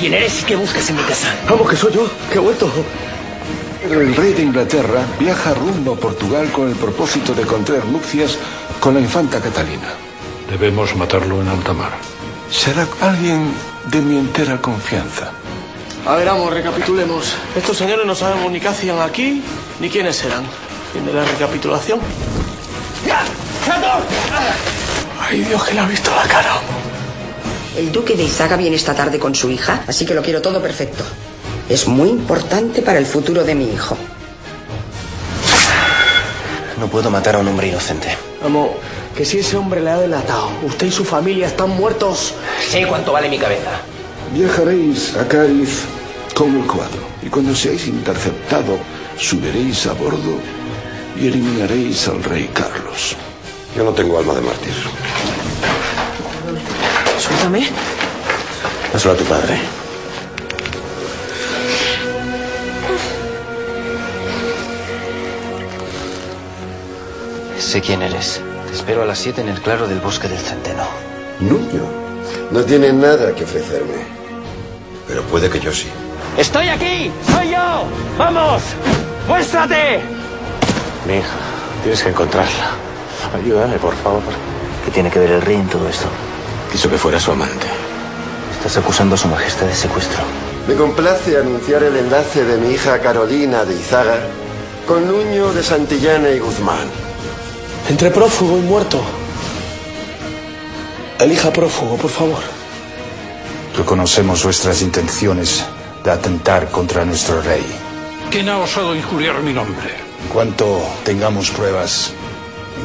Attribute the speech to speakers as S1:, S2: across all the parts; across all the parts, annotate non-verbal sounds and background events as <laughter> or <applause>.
S1: ¿Quién eres y qué buscas en mi casa?
S2: Vamos, que soy yo, que he vuelto. El rey de Inglaterra viaja rumbo a Portugal con el propósito de contraer nupcias con la infanta Catalina.
S3: Debemos matarlo en alta mar.
S2: Será alguien de mi entera confianza.
S4: A ver, vamos, recapitulemos. Estos señores no sabemos ni qué hacían aquí, ni quiénes eran. Fin de la recapitulación. Ay, Dios, que le ha visto la cara.
S5: El duque de Izaga viene esta tarde con su hija, así que lo quiero todo perfecto. Es muy importante para el futuro de mi hijo.
S1: No puedo matar a un hombre inocente.
S4: Vamos, que si ese hombre le ha delatado, usted y su familia están muertos.
S1: Sé cuánto vale mi cabeza.
S2: Viajaréis a Cádiz con el cuadro y cuando seáis interceptado subiréis a bordo y eliminaréis al rey Carlos.
S6: Yo no tengo alma de mártir.
S4: Suéltame.
S6: Dáselo a tu padre.
S1: Sé quién eres. Te espero a las 7 en el claro del bosque del centeno.
S6: Nuño. No tiene nada que ofrecerme. Pero puede que yo sí.
S1: ¡Estoy aquí! ¡Soy yo! ¡Vamos! ¡Muéstrate!
S4: Mi hija, tienes que encontrarla. Ayúdame, por favor.
S1: ¿Qué tiene que ver el rey en todo esto?
S4: Quiso que fuera su amante.
S1: Estás acusando a su majestad de secuestro.
S6: Me complace anunciar el enlace de mi hija Carolina de Izaga con Nuño de Santillana y Guzmán.
S4: Entre prófugo y muerto. Elija prófugo, por favor.
S2: Reconocemos vuestras intenciones de atentar contra nuestro rey.
S3: ¿Quién ha osado injuriar mi nombre?
S2: En cuanto tengamos pruebas,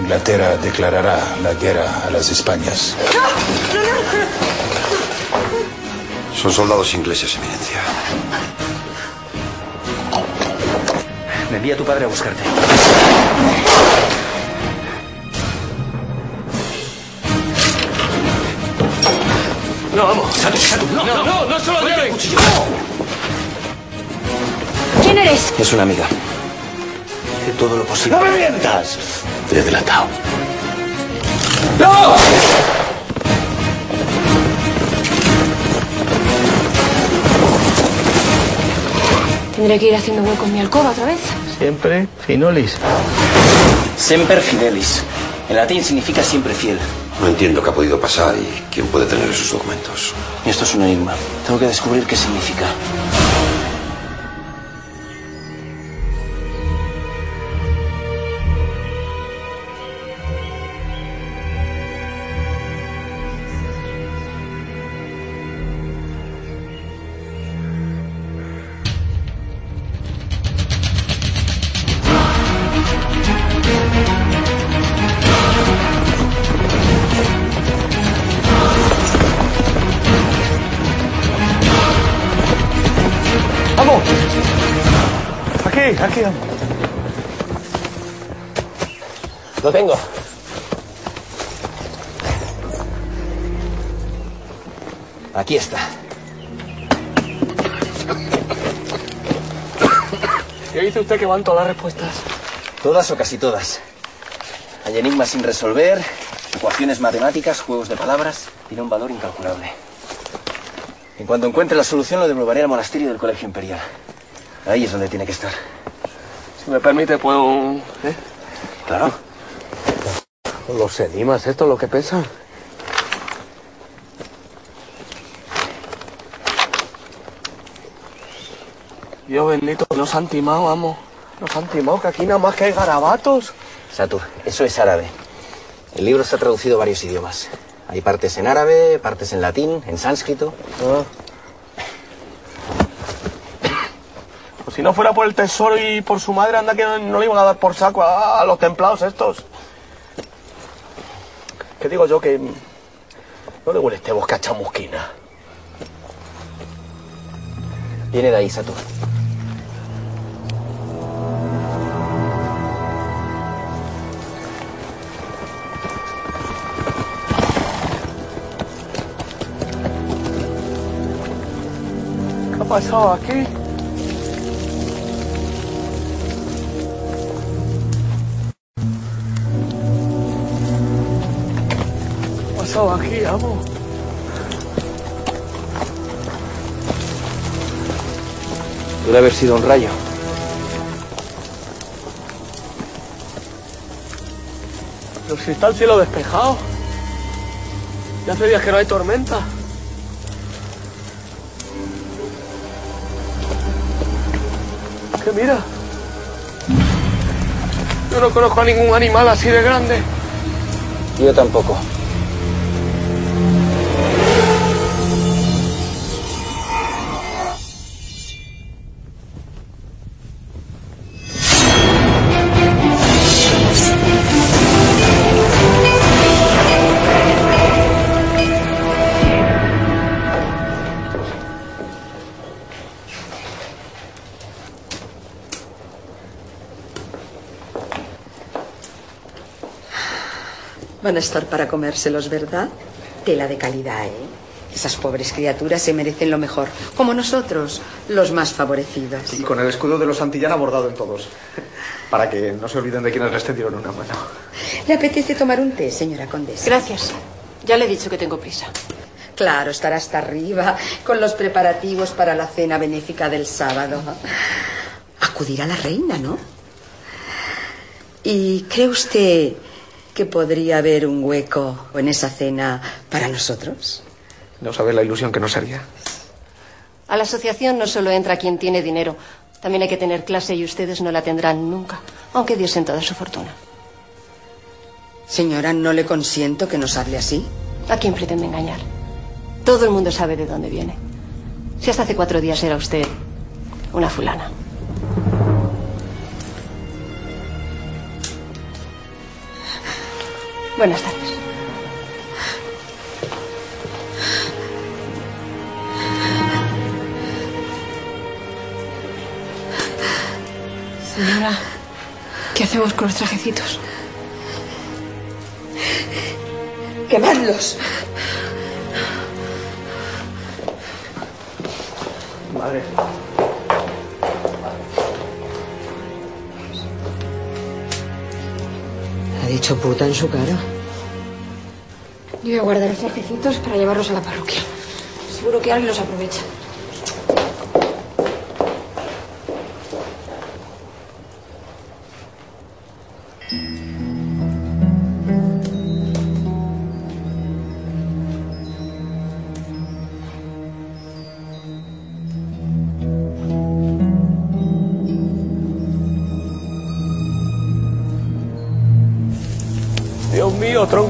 S2: Inglaterra declarará la guerra a las Españas.
S6: Son soldados ingleses, eminencia.
S1: Me envía tu padre a buscarte.
S4: No, vamos. Satu, Satu. No, no, no, no se lo lleven.
S7: ¿Quién eres?
S1: Es una amiga. Hice todo lo posible.
S4: ¡No me mientas!
S2: Te he delatado.
S4: ¡No!
S8: Tendré que ir haciendo hueco en mi alcoba otra vez.
S4: Siempre finolis.
S1: Semper fidelis. En latín significa siempre fiel.
S6: No entiendo qué ha podido pasar y quién puede tener esos documentos.
S1: Y esto es un enigma. Tengo que descubrir qué significa.
S4: Aquí
S1: está.
S4: ¿Qué dice usted que van todas las respuestas?
S1: Todas o casi todas. Hay enigmas sin resolver, ecuaciones matemáticas, juegos de palabras. Tiene un valor incalculable. En cuanto encuentre la solución, lo devolveré al monasterio del Colegio Imperial. Ahí es donde tiene que estar.
S4: Si me permite, puedo... ¿eh?
S1: Claro.
S4: Los enigmas, esto es lo que pesan. Dios bendito, nos han timado, vamos. Nos han timado, que aquí nada más que hay garabatos.
S1: Satur, eso es árabe. El libro está traducido a varios idiomas. Hay partes en árabe, partes en latín, en sánscrito.
S4: Ah. Pues si no fuera por el tesoro y por su madre, anda que no le iban a dar por saco a, a los templados estos. ¿Qué digo yo? Que, ¿No le huele este bosque a chamusquina?
S1: Viene de ahí, Sato.
S4: Pasado aquí? ¿Qué ha pasado aquí, amo?
S1: Debe haber sido un rayo.
S4: Pero si está el cielo despejado. Ya hace días que no hay tormenta. Mira. Yo no conozco a ningún animal así de grande.
S1: Yo tampoco.
S5: Van a estar para comérselos, ¿verdad? Tela de calidad, ¿eh? Esas pobres criaturas se merecen lo mejor, como nosotros, los más favorecidos.
S9: Y con el escudo de los Santillana bordado en todos. Para que no se olviden de quienes les tendieron una mano.
S5: ¿Le apetece tomar un té, señora condesa?
S8: Gracias. Ya le he dicho que tengo prisa.
S5: Claro, estará hasta arriba con los preparativos para la cena benéfica del sábado. Acudirá la reina, ¿no? ¿Y cree usted que podría haber un hueco en esa cena para nosotros?
S9: No sabe la ilusión que nos haría.
S8: A la asociación no solo entra quien tiene dinero, también hay que tener clase y ustedes no la tendrán nunca, aunque diesen toda su fortuna.
S5: Señora, no le consiento que nos hable así.
S8: ¿A quién pretende engañar? Todo el mundo sabe de dónde viene. Si hasta hace cuatro días era usted una fulana. Buenas tardes. Señora, ¿qué hacemos con los trajecitos?
S5: ¡Quemadlos!
S9: Madre.
S5: Ha dicho puta en su cara.
S8: Yo voy a guardar los trajecitos para llevarlos a la parroquia. Seguro que alguien los aprovecha.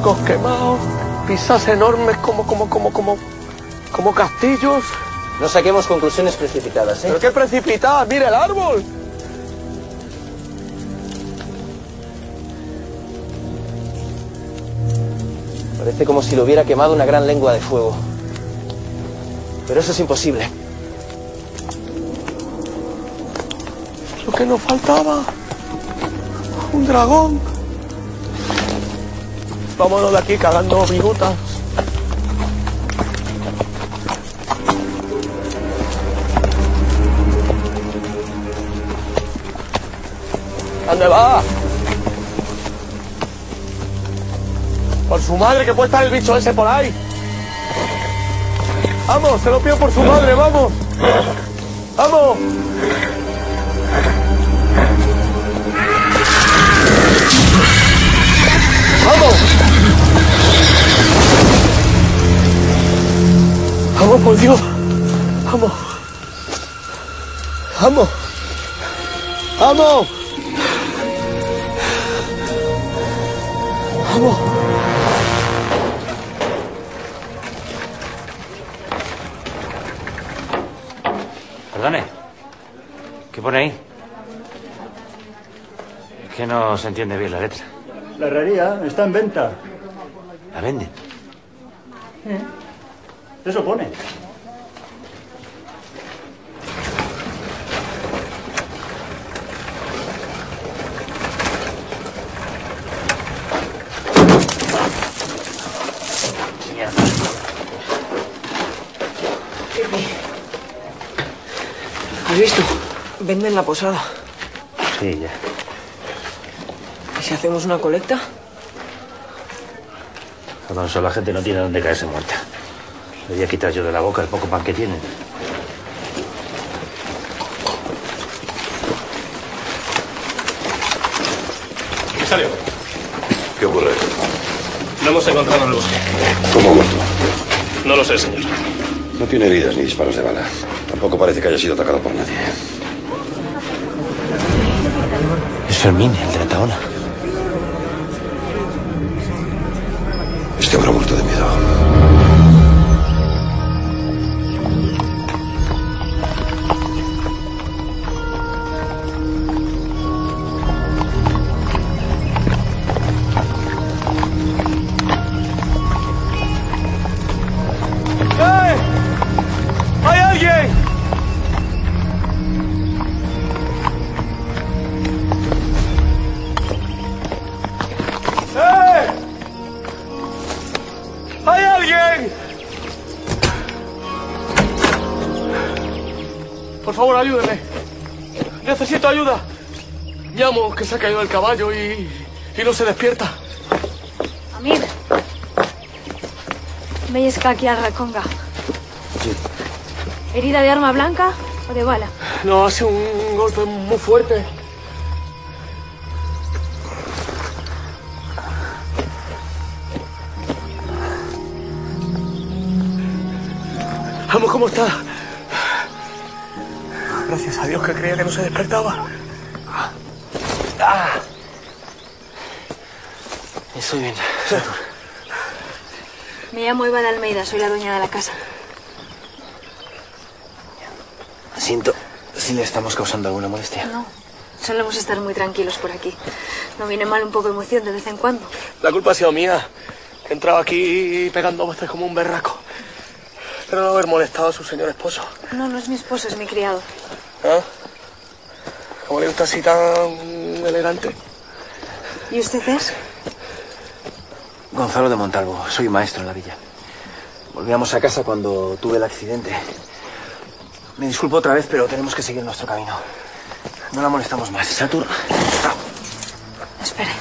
S4: Troncos quemados, pisas enormes como, como, como, como, como castillos.
S1: No saquemos conclusiones precipitadas, ¿eh?
S4: ¿Pero qué precipitada? ¡Mira el árbol!
S1: Parece como si lo hubiera quemado una gran lengua de fuego. Pero eso es imposible.
S4: Lo que nos faltaba. Un dragón. Vámonos de aquí cagando minutas. ¿Dónde va? Por su madre, que puede estar el bicho ese por ahí. Vamos, se lo pido por su madre, vamos. Vamos. ¡Vamos! ¡Vamos, por Dios! ¡Vamos! ¡Vamos! ¡Vamos! ¡Vamos!
S10: Perdone. ¿Qué pone ahí? Es que no se entiende bien la letra.
S11: La herrería está en venta.
S10: ¿La venden?
S9: Eso pone.
S4: ¿Has visto? Venden la posada.
S10: Sí, ya.
S4: ¿Y si hacemos una colecta?
S10: Alonso, la gente no tiene dónde caerse muerta. Le voy a quitar yo de la boca el poco pan que tienen.
S11: ¿Qué salió?
S2: ¿Qué ocurre?
S11: Lo hemos encontrado en el bosque.
S2: ¿Cómo ha muerto?
S11: No lo sé, señor.
S2: No tiene heridas ni disparos de bala. Tampoco parece que haya sido atacado por nadie.
S10: Es Fermín, el de la taona.
S4: Que se ha caído el caballo y, y no se despierta.
S12: Amir. Veis aquí a Raconga. ¿Herida de arma blanca o de bala?
S4: No, hace un golpe muy fuerte. Vamos, ¿cómo está? Gracias a Dios que creía que no se despertaba.
S1: Ah. Estoy bien.
S12: Me llamo Eva de Almeida, soy la dueña de la casa.
S1: Siento si le estamos causando alguna molestia.
S12: No, solemos estar muy tranquilos por aquí. No viene mal un poco de emoción de vez en cuando.
S4: La culpa ha sido mía. Que entraba aquí pegando voces como un berraco. Espero no haber molestado a su señor esposo.
S12: No, no es mi esposo, es mi criado.
S4: ¿Ah? ¿Cómo le gusta así tan elegante?
S12: ¿Y usted es?
S1: Gonzalo de Montalvo, soy maestro en la villa. Volvíamos a casa cuando tuve el accidente. Me disculpo otra vez, pero tenemos que seguir nuestro camino. No la molestamos más. Satur.
S12: Espere.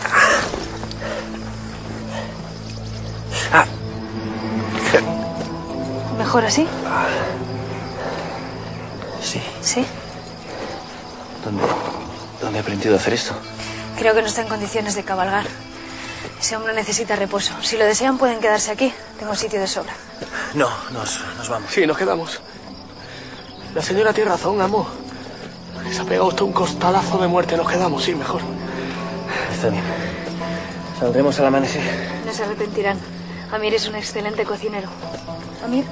S1: Ah.
S12: ¿Mejor así?
S1: Sí.
S12: Sí.
S1: ¿Dónde, ¿Dónde he aprendido a hacer esto?
S12: Creo que no está en condiciones de cabalgar. Ese hombre necesita reposo. Si lo desean, pueden quedarse aquí. Tengo sitio de sobra.
S1: No, nos, nos vamos.
S4: Sí, nos quedamos. La señora tiene razón, amo. Se ha pegado usted un costalazo de muerte. Nos quedamos, sí, mejor.
S1: Está bien. Saldremos al amanecer.
S12: No se arrepentirán. Amir es un excelente cocinero. Amir.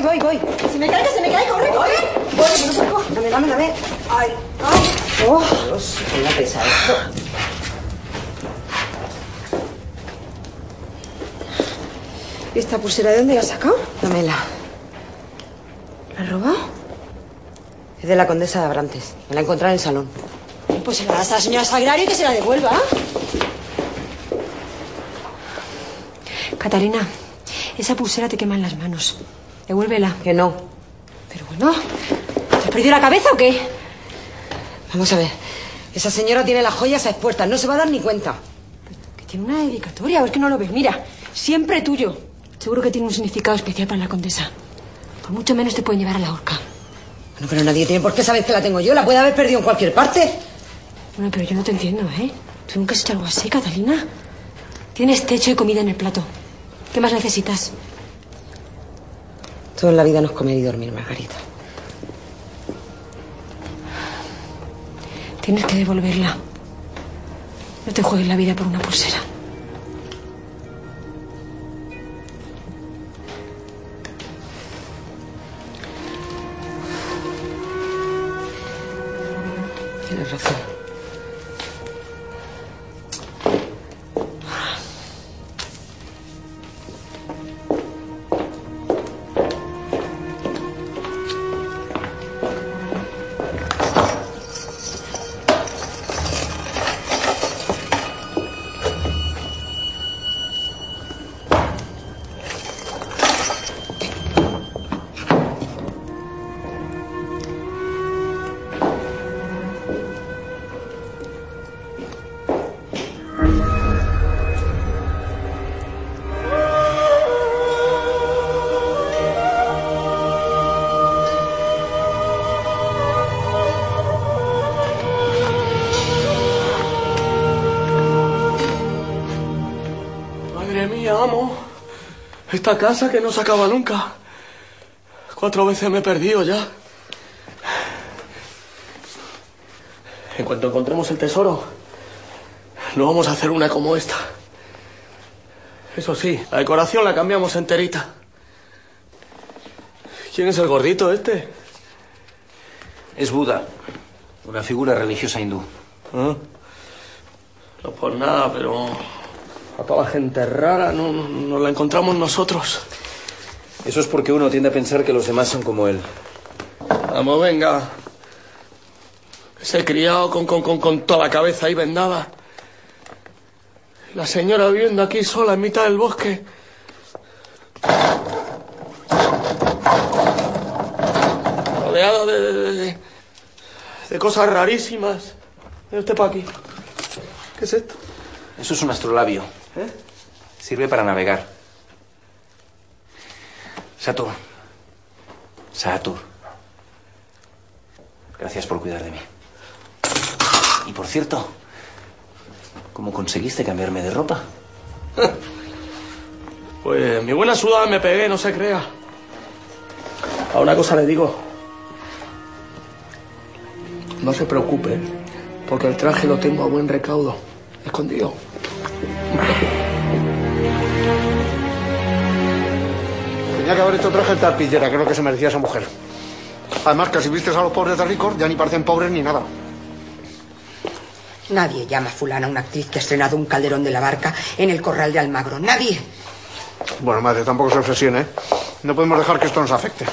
S13: Voy, voy, voy, voy, voy. Se me cae, que se me cae, corre, corre. Voy, no puedo. Dame, dame, dame. Ay, ay. Oh, Dios, qué la pesa esto. ¿Y esta pulsera de dónde la has sacado? Dámela. ¿La has robado? Es de la condesa de Abrantes. Me la encontré en el salón. Pues se la das a la señora Sagrario y que se la devuelva. Catarina, esa pulsera te quema en las manos. Devuélvela. Que no. Pero bueno, ¿te has perdido la cabeza o qué? Vamos a ver. Esa señora tiene las joyas expuestas. No se va a dar ni cuenta. Que tiene una dedicatoria. ¿O es que no lo ves? Mira, siempre tuyo. Seguro que tiene un significado especial para la condesa. Por mucho menos te pueden llevar a la horca. Bueno, pero nadie tiene por qué saber que la tengo yo. La puede haber perdido en cualquier parte. Bueno, pero yo no te entiendo, ¿eh? ¿Tú nunca has hecho algo así, Catalina? Tienes techo y comida en el plato. ¿Qué más necesitas?
S5: Toda la vida no es comer y dormir, Margarita.
S13: Tienes que devolverla. No te juegues la vida por una pulsera.
S4: Esta casa que no se acaba nunca. Cuatro veces me he perdido ya. En cuanto encontremos el tesoro, no vamos a hacer una como esta. Eso sí, la decoración la cambiamos enterita. ¿Quién es el gordito este?
S1: Es Buda, una figura religiosa hindú.
S4: ¿Ah? No por nada, pero a toda la gente rara no, no- nos la encontramos nosotros.
S1: Eso es porque uno tiende a pensar que los demás son como él.
S4: Vamos, venga. Ese criado con, con, con, con toda la cabeza ahí vendada. La señora viviendo aquí sola en mitad del bosque. Rodeada de, de, de- de cosas rarísimas. Mira usted para aquí. ¿Qué es esto?
S1: Eso es un astrolabio. Sirve para navegar. Satur. Satur. Gracias por cuidar de mí. Y por cierto, ¿cómo conseguiste cambiarme de ropa? <laughs>
S4: Pues mi buena sudada me pegué, no se crea. A una cosa le digo. No se preocupe, porque el traje lo tengo a buen recaudo, escondido.
S14: Tenía que haber hecho traje de arpillera, lo que se merecía esa mujer. Además, que si vistes a los pobres de ricos, ya ni parecen pobres ni nada.
S5: Nadie llama a fulana una actriz que ha estrenado un calderón de la barca en el corral de Almagro. Nadie.
S14: Bueno, madre, tampoco se obsesione, ¿eh? No podemos dejar que esto nos afecte.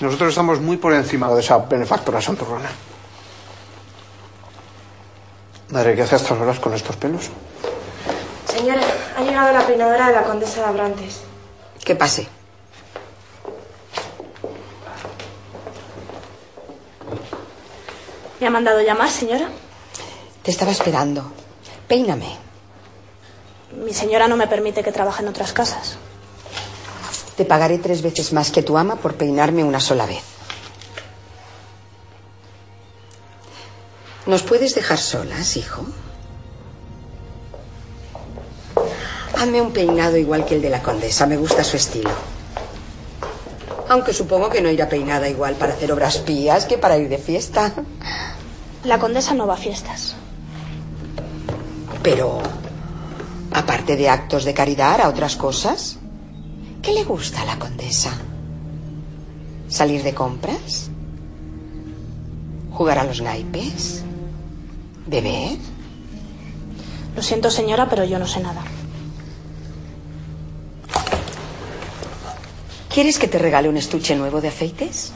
S14: Nosotros estamos muy por encima de esa benefactora santurrona. Madre, ¿qué hace a estas horas con estos pelos?
S15: Señora, ha llegado la peinadora de la condesa de Abrantes.
S5: Que pase.
S16: ¿Me ha mandado llamar, señora?
S5: Te estaba esperando. Peíname.
S16: Mi señora no me permite que trabaje en otras casas.
S5: Te pagaré tres veces más que tu ama por peinarme una sola vez. ¿Nos puedes dejar solas, hijo? Hazme un peinado igual que el de la condesa. Me gusta su estilo. Aunque supongo que no irá peinada igual para hacer obras pías que para ir de fiesta.
S16: La condesa no va a fiestas.
S5: Pero, aparte de actos de caridad, ¿a otras cosas? ¿Qué le gusta a la condesa? ¿Salir de compras? ¿Jugar a los naipes? ¿Beber?
S16: Lo siento, señora, pero yo no sé nada.
S5: ¿Quieres que te regale un estuche nuevo de aceites?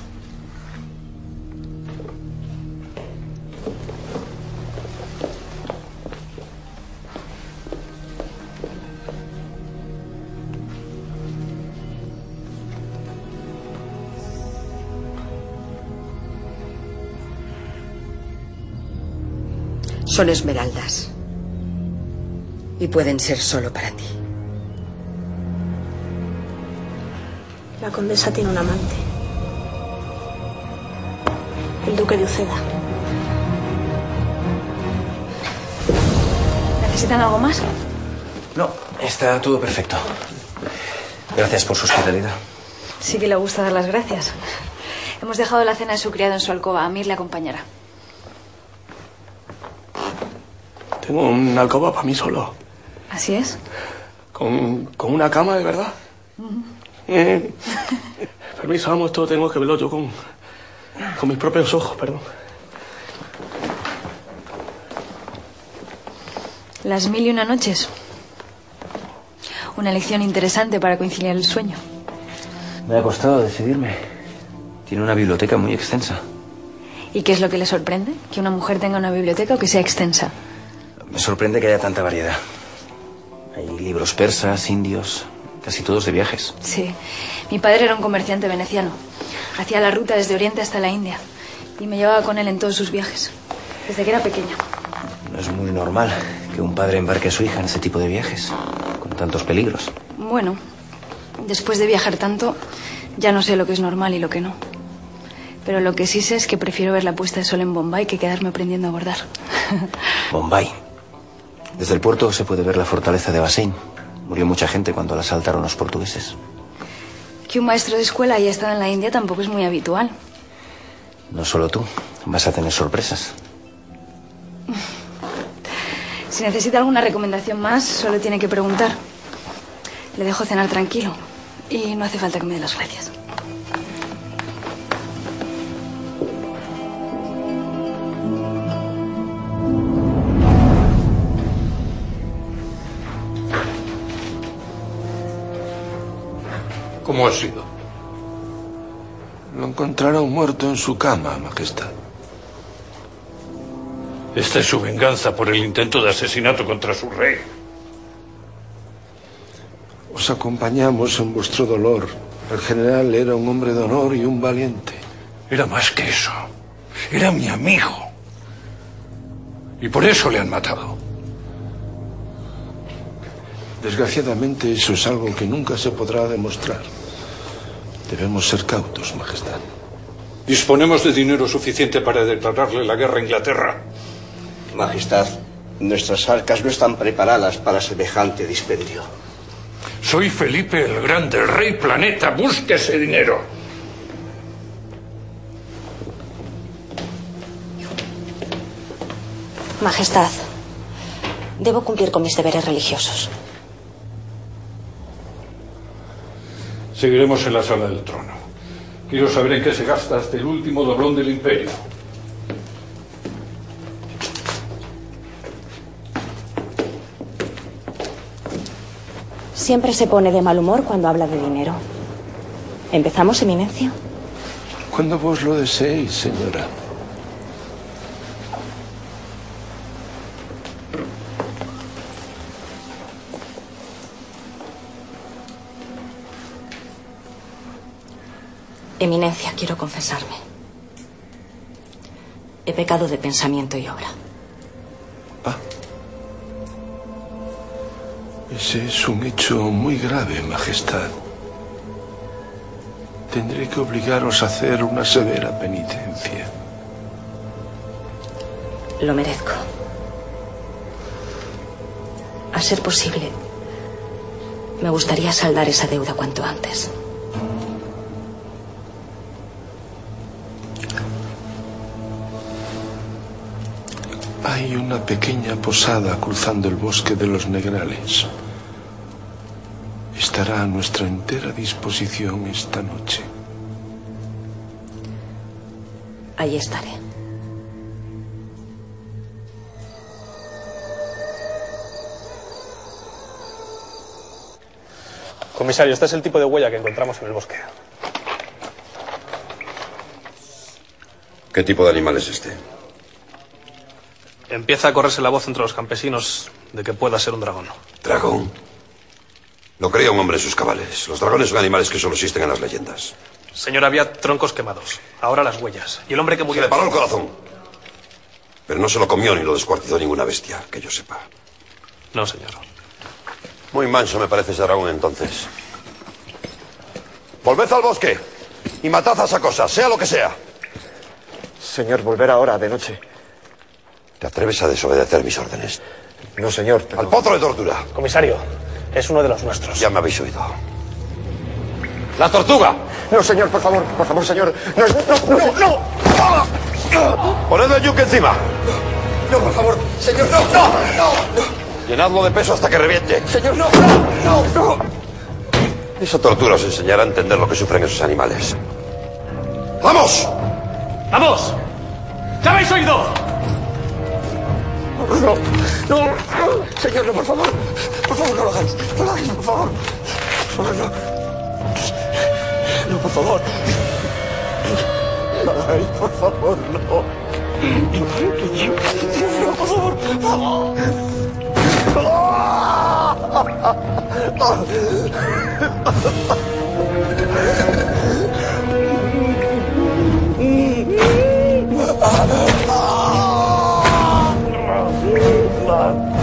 S5: Son esmeraldas. Y pueden ser solo para ti.
S16: La condesa tiene un amante. El duque de Uceda.
S12: ¿Necesitan algo más?
S1: No, está todo perfecto. Gracias por su hospitalidad.
S12: Sí que le gusta dar las gracias. Hemos dejado la cena de su criado en su alcoba. Amir le acompañará.
S4: Tengo una alcoba para mí solo.
S12: ¿Así es?
S4: Con, con una cama, de verdad. Eh, <laughs> Permiso, amo, esto tengo que verlo yo con, con mis propios ojos, perdón.
S12: Las mil y una noches. Una lección interesante para conciliar el sueño.
S1: Me ha costado decidirme. Tiene una biblioteca muy extensa.
S12: ¿Y qué es lo que le sorprende? ¿Que una mujer tenga una biblioteca o que sea extensa?
S1: Me sorprende que haya tanta variedad. Hay libros persas, indios, casi todos de viajes.
S12: Sí. Mi padre era un comerciante veneciano. Hacía la ruta desde Oriente hasta la India. Y me llevaba con él en todos sus viajes. Desde que era pequeña.
S1: No es muy normal que un padre embarque a su hija en ese tipo de viajes, con tantos peligros.
S12: Bueno, después de viajar tanto, ya no sé lo que es normal y lo que no. Pero lo que sí sé es que prefiero ver la puesta de sol en Bombay que quedarme aprendiendo a bordar. <laughs>
S1: Bombay. Desde el puerto se puede ver la fortaleza de Bassein. Murió mucha gente cuando la asaltaron los portugueses.
S12: Que un maestro de escuela haya estado en la India tampoco es muy habitual.
S1: No solo tú. Vas a tener sorpresas. <laughs>
S12: Si necesita alguna recomendación más, solo tiene que preguntar. Le dejo cenar tranquilo. Y no hace falta que me dé las gracias.
S3: ¿Cómo ha sido?
S2: Lo encontraron muerto en su cama, Majestad.
S3: Esta es su venganza por el intento de asesinato contra su rey.
S2: Os acompañamos en vuestro dolor. El general era un hombre de honor y un valiente.
S3: Era más que eso. Era mi amigo. Y por eso le han matado.
S2: Desgraciadamente eso es algo que nunca se podrá demostrar. Debemos ser cautos, Majestad.
S3: Disponemos de dinero suficiente para declararle la guerra a Inglaterra.
S14: Majestad, nuestras arcas no están preparadas para semejante dispendio.
S3: Soy Felipe el Grande, el rey planeta. Busque ese dinero.
S17: Majestad, debo cumplir con mis deberes religiosos.
S3: Seguiremos en la sala del trono. Quiero saber en qué se gasta hasta el último doblón del imperio.
S17: Siempre se pone de mal humor cuando habla de dinero. ¿Empezamos, Eminencia?
S2: Cuando vos lo deseéis, señora.
S17: Eminencia, quiero confesarme. He pecado de pensamiento y obra.
S2: Ese es un hecho muy grave, Majestad. Tendré que obligaros a hacer una severa penitencia.
S17: Lo merezco. A ser posible, me gustaría saldar esa deuda cuanto antes.
S2: Hay una pequeña posada cruzando el bosque de los Negrales. Estará a nuestra entera disposición esta noche.
S17: Ahí estaré.
S11: Comisario, este es el tipo de huella que encontramos en el bosque.
S18: ¿Qué tipo de animal es este?
S11: Empieza a correrse la voz entre los campesinos de que pueda ser un dragón.
S18: ¿Dragón? No creía un hombre en sus cabales. Los dragones son animales que solo existen en las leyendas.
S11: Señor, había troncos quemados. Ahora las huellas. Y el hombre que murió...
S18: Se le paró el corazón. Pero no se lo comió ni lo descuartizó ninguna bestia, que yo sepa.
S11: No, señor.
S18: Muy manso me parece ese dragón entonces. Volved al bosque y matad a esa cosa, sea lo que sea.
S14: Señor, volver ahora, de noche.
S18: ¿Te atreves a desobedecer mis órdenes? No, señor. Al potro de tortura.
S11: Comisario, es uno de los nuestros.
S18: Ya me habéis oído. ¡La tortuga!
S14: No, señor, por favor, por favor, señor. No, no, no, no.
S18: ¡Ponedle el yunque encima!
S14: No, por favor, señor, no, no, no.
S18: Llenadlo de peso hasta que reviente.
S14: Señor, no, no, no.
S18: Esa tortura os enseñará a entender lo que sufren esos animales. ¡Vamos!
S11: ¡Vamos! ¿Ya habéis oído?
S14: No, no, no, señor, no, por favor. Por favor, no lo hagáis. No lo hagáis, por favor. Favor, no. No, por favor. No por favor, no. No, por favor, por favor.
S18: Las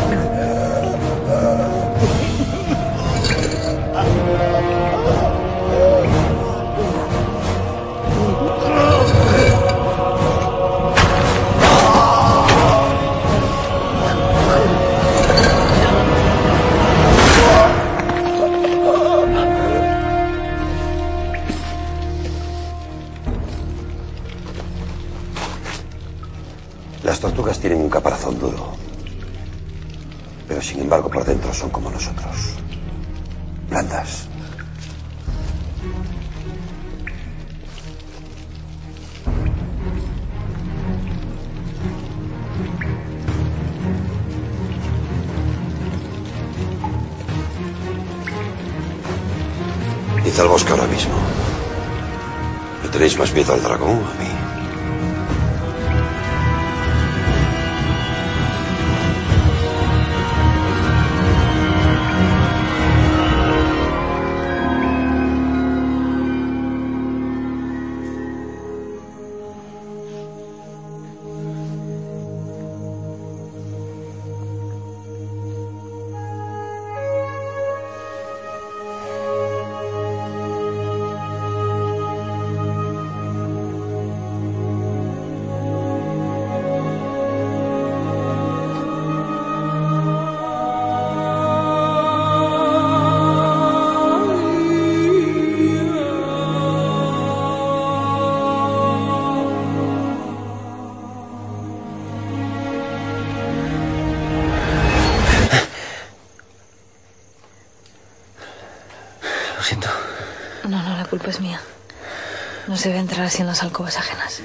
S12: se debe entrar así en las alcobas ajenas.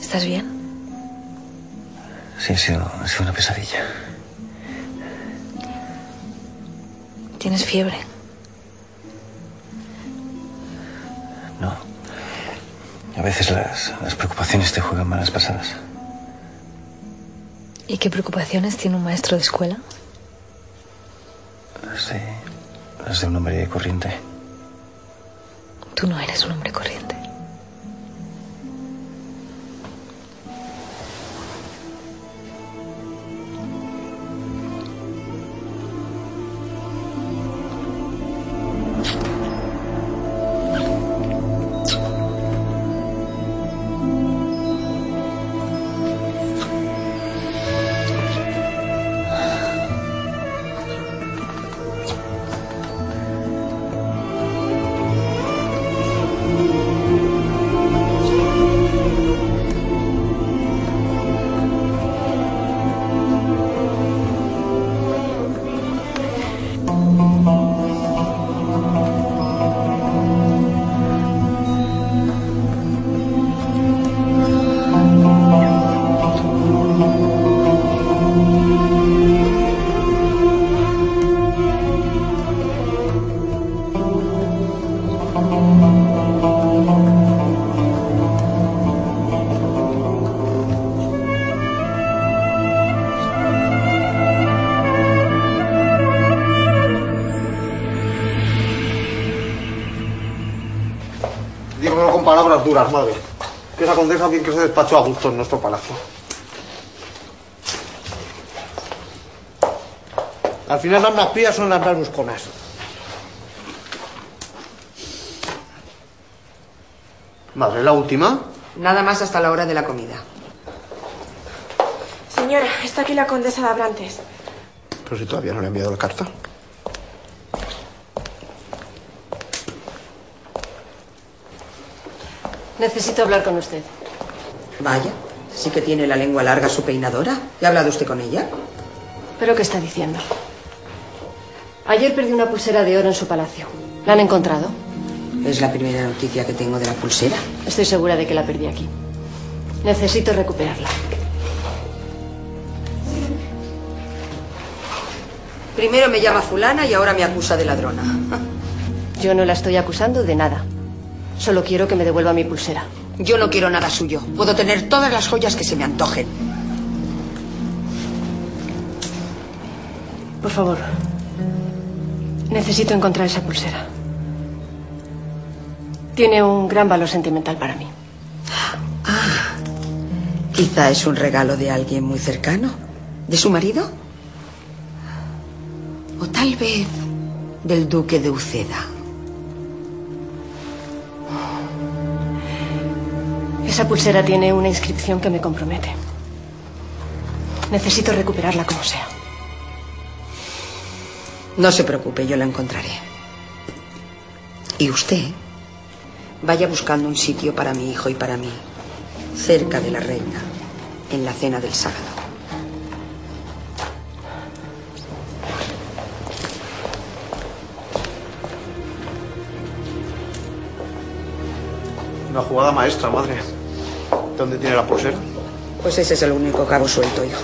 S12: ¿Estás bien?
S1: Sí, ha sido, ha sido una pesadilla.
S12: ¿Tienes fiebre?
S1: No. A veces las, las preocupaciones te juegan malas pasadas.
S12: ¿Y qué preocupaciones tiene un maestro de escuela?
S1: De, las de un hombre corriente.
S14: Madre. Que esa condesa bien que se despachó a gusto en nuestro palacio. Al final las más pías son las más busconas. Madre, la última.
S5: Nada más hasta la hora de la comida.
S13: Señor Señora, está aquí la condesa de Abrantes.
S14: Pero si todavía no le he enviado la carta.
S8: Necesito hablar con usted.
S5: Vaya, sí que tiene la lengua larga su peinadora. ¿Ya ha hablado usted con ella?
S8: ¿Pero qué está diciendo? Ayer perdí una pulsera de oro en su palacio. ¿La han encontrado?
S5: Es la primera noticia que tengo de la pulsera.
S8: Estoy segura de que la perdí aquí. Necesito recuperarla.
S5: Primero me llama fulana y ahora me acusa de ladrona.
S8: Yo no la estoy acusando de nada. Solo quiero que me devuelva mi pulsera.
S5: Yo no quiero nada suyo. Puedo tener todas las joyas que se me antojen.
S8: Por favor. Necesito encontrar esa pulsera. Tiene un gran valor sentimental para mí.
S5: Ah, quizá es un regalo de alguien muy cercano. ¿De su marido? O tal vez del duque de Uceda.
S8: Esa pulsera tiene una inscripción que me compromete. Necesito recuperarla como sea.
S5: No se preocupe, yo la encontraré. Y usted vaya buscando un sitio para mi hijo y para mí, cerca de la reina, en la cena del sábado.
S14: Una jugada maestra, madre. ¿Dónde tiene la pulsera?
S5: Pues ese es el único cabo suelto, hijo.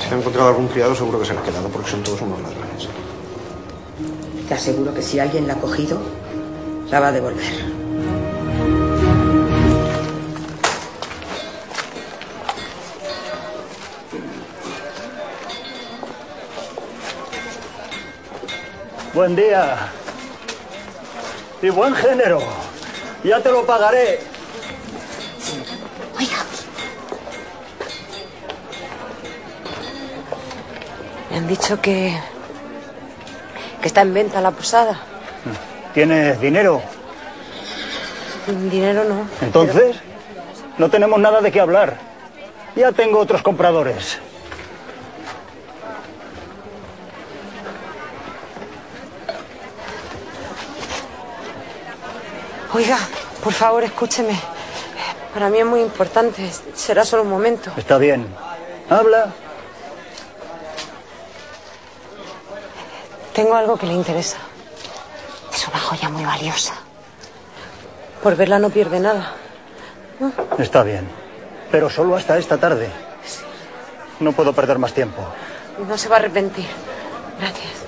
S14: Si ha encontrado algún criado, seguro que se la ha quedado, porque son todos unos ladrones.
S5: Te aseguro que si alguien la ha cogido, la va a devolver.
S19: Buen día. Y buen género. Ya te lo pagaré.
S20: Han dicho que. que está en venta la posada.
S19: ¿Tienes dinero?
S20: Dinero no.
S19: Entonces, no tenemos nada de qué hablar. Ya tengo otros compradores.
S20: Oiga, por favor, escúcheme. Para mí es muy importante. Será solo un momento.
S19: Está bien. Habla.
S20: Tengo algo que le interesa. Es una joya muy valiosa. Por verla no pierde nada.
S19: Está bien. Pero solo hasta esta tarde. No puedo perder más tiempo.
S20: No se va a arrepentir. Gracias.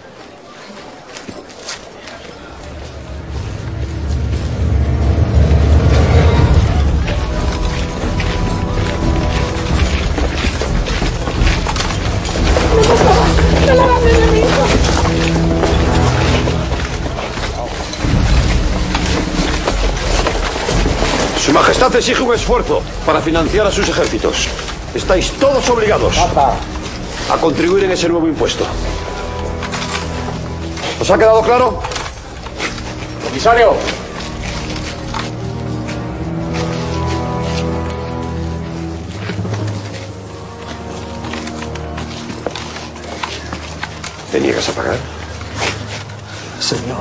S18: Majestad exige un esfuerzo para financiar a sus ejércitos. Estáis todos obligados a contribuir en ese nuevo impuesto. ¿Os ha quedado claro?
S11: Comisario.
S18: ¿Te niegas a pagar?
S14: Señor,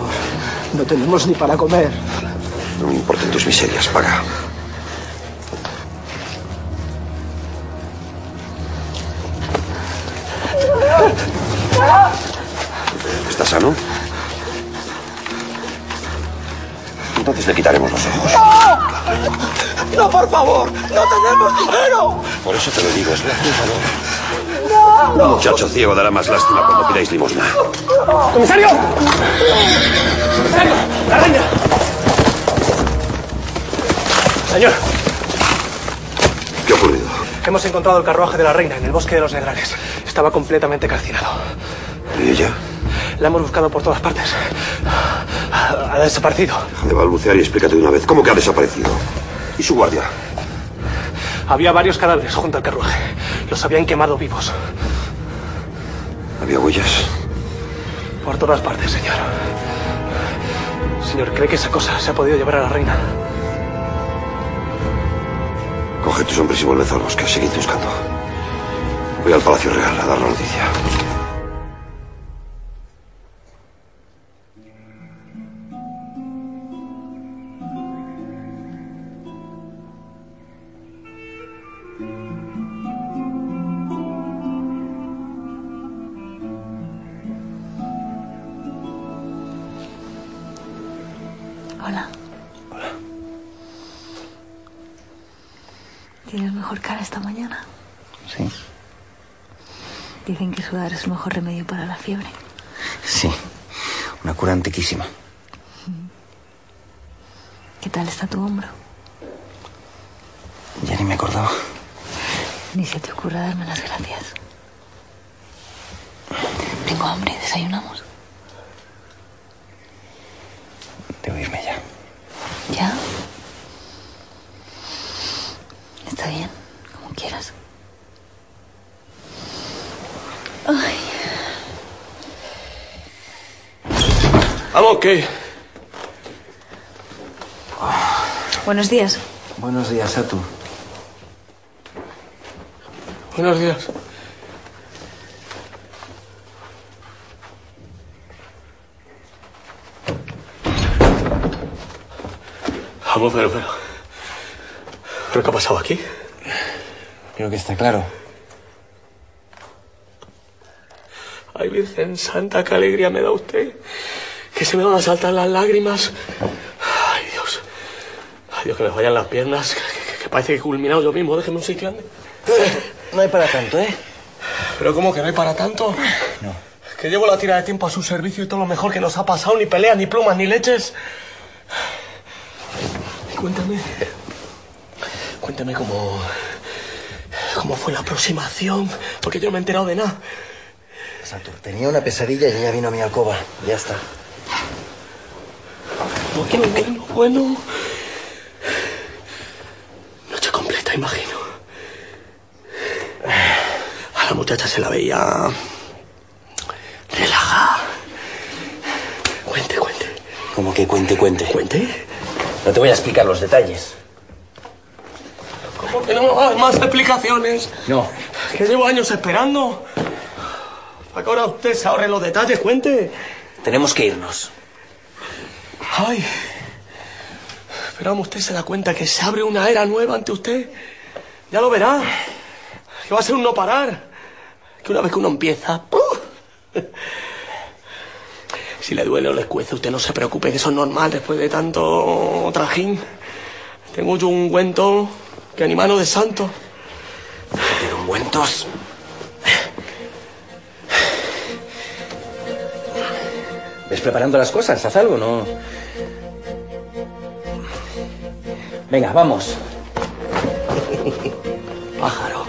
S14: no tenemos ni para comer.
S18: No me importan tus miserias, paga. Le quitaremos los ojos.
S14: ¡No! ¡No, por favor! ¡No tenemos dinero!
S18: Por eso te lo digo, es lástima,
S14: ¡No!
S18: Un muchacho ciego dará más lástima cuando pidáis limosna.
S11: ¡Comisario! ¡Comisario! ¡La reina! Señor,
S18: ¿Qué ha ocurrido?
S11: hemos encontrado el carruaje de la reina en el bosque de los Negrales. Estaba completamente calcinado.
S18: ¿Y ella?
S11: La hemos buscado por todas partes. Ha desaparecido.
S18: Deja de balbucear y explícate de una vez. ¿Cómo que ha desaparecido? ¿Y su guardia?
S11: Había varios cadáveres junto al carruaje. Los habían quemado vivos.
S18: ¿Había huellas?
S11: Por todas partes, señor. Señor, ¿cree que esa cosa se ha podido llevar a la reina?
S18: Coge tus hombres y vuelve al bosque. Seguid buscando. Voy al Palacio Real a dar la noticia.
S12: Sudar es el mejor remedio para la fiebre.
S1: Sí. Una cura antiquísima.
S12: ¿Qué tal está tu hombro?
S1: Ya ni me acordaba.
S12: Ni se te ocurra darme las gracias. Tengo hambre, desayunamos.
S1: Debo irme ya.
S12: ¿Ya? Está bien, como quieras. Ay,
S4: ¿qué?
S12: buenos días.
S1: Buenos días, Satu.
S4: Buenos días. Vamos, pero, pero. ¿Pero qué ha pasado aquí?
S1: Creo que está claro.
S4: Ay, Virgen Santa, qué alegría me da usted. Que se me van a saltar las lágrimas. Ay, Dios. Ay, Dios, que me fallan las piernas. Que, que- que parece que he culminado yo mismo. Déjeme un sitio, ande.
S1: No hay para tanto, ¿eh?
S4: Pero ¿cómo que no hay para tanto?
S1: No.
S4: Que llevo la tira de tiempo a su servicio y todo lo mejor que nos ha pasado. Ni peleas, ni plumas, ni leches. Y Cuéntame. Cuéntame cómo... ¿Cómo fue la aproximación? Porque yo no me he enterado de nada.
S1: Tenía una pesadilla y ella vino a mi alcoba. Ya está.
S4: Bueno, bueno, bueno. Noche completa, imagino. A la muchacha se la veía... relajada. Cuente, cuente.
S1: Como que cuente, cuente.
S4: ¿Cuente?
S1: No te voy a explicar los detalles.
S4: ¿Cómo que no dar más explicaciones?
S1: No.
S4: Que llevo años esperando. Ahora usted se ahorre los detalles, cuente.
S1: Tenemos que irnos.
S4: Ay. Pero vamos, usted se da cuenta que se abre una era nueva ante usted. Ya lo verá. Que va a ser un no parar. Que una vez que uno empieza. ¡puf! <laughs> Si le duele o le escuece, usted no se preocupe, que eso es normal después de tanto trajín. Tengo yo un ungüento que ni mano de santo.
S1: ¿Tiene ungüentos? ¿Ves preparando las cosas? Haz algo, ¿no? Venga, vamos. <laughs> Pájaro.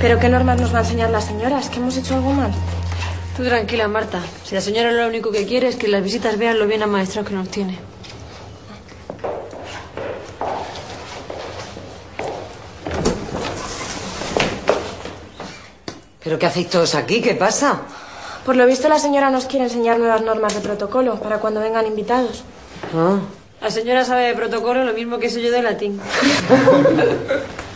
S20: ¿Pero qué normas nos va a enseñar la señora? ¿Es que hemos hecho algo mal?
S13: Tú tranquila, Marta. Si la señora lo único que quiere es que las visitas vean lo bien amaestrado que nos tiene.
S5: ¿Pero qué hacéis todos aquí? ¿Qué pasa?
S20: Por lo visto la señora nos quiere enseñar nuevas normas de protocolo para cuando vengan invitados.
S5: Ah.
S13: La señora sabe de protocolo lo mismo que sé yo de latín. <laughs>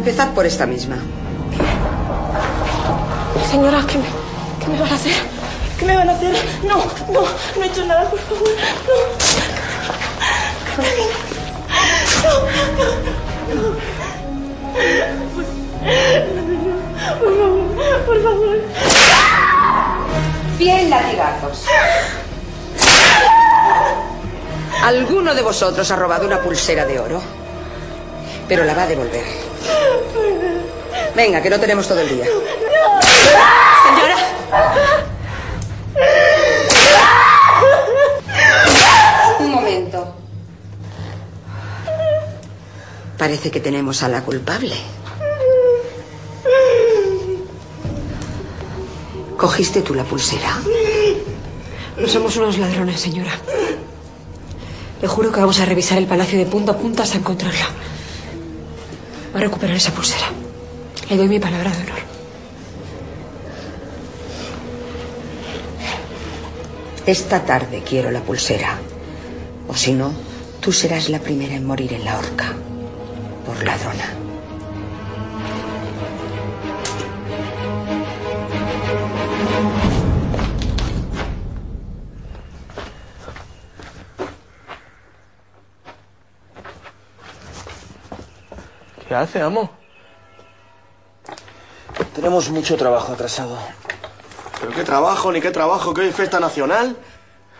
S5: Empezad por esta misma.
S20: Señora, ¿qué me, qué me van a hacer? ¿Qué me van a hacer? No, no, no he hecho nada, por favor. No. No, no, no. Por favor, por favor.
S5: Cien latigazos. Alguno de vosotros ha robado una pulsera de oro, pero la va a devolver. Venga, que no tenemos todo el día.
S13: Señora.
S5: Un momento. Parece que tenemos a la culpable. ¿Cogiste tú la pulsera?
S13: No somos unos ladrones, señora. Le juro que vamos a revisar el palacio de punta a punta hasta encontrarla. Va a recuperar esa pulsera. Le doy mi palabra de honor.
S5: Esta tarde quiero la pulsera. O si no, tú serás la primera en morir en la horca. Por ladrona.
S4: ¿Qué hace, amo?
S1: Tenemos mucho trabajo atrasado.
S4: ¿Pero qué trabajo, ni qué trabajo? ¿Que hoy es fiesta nacional?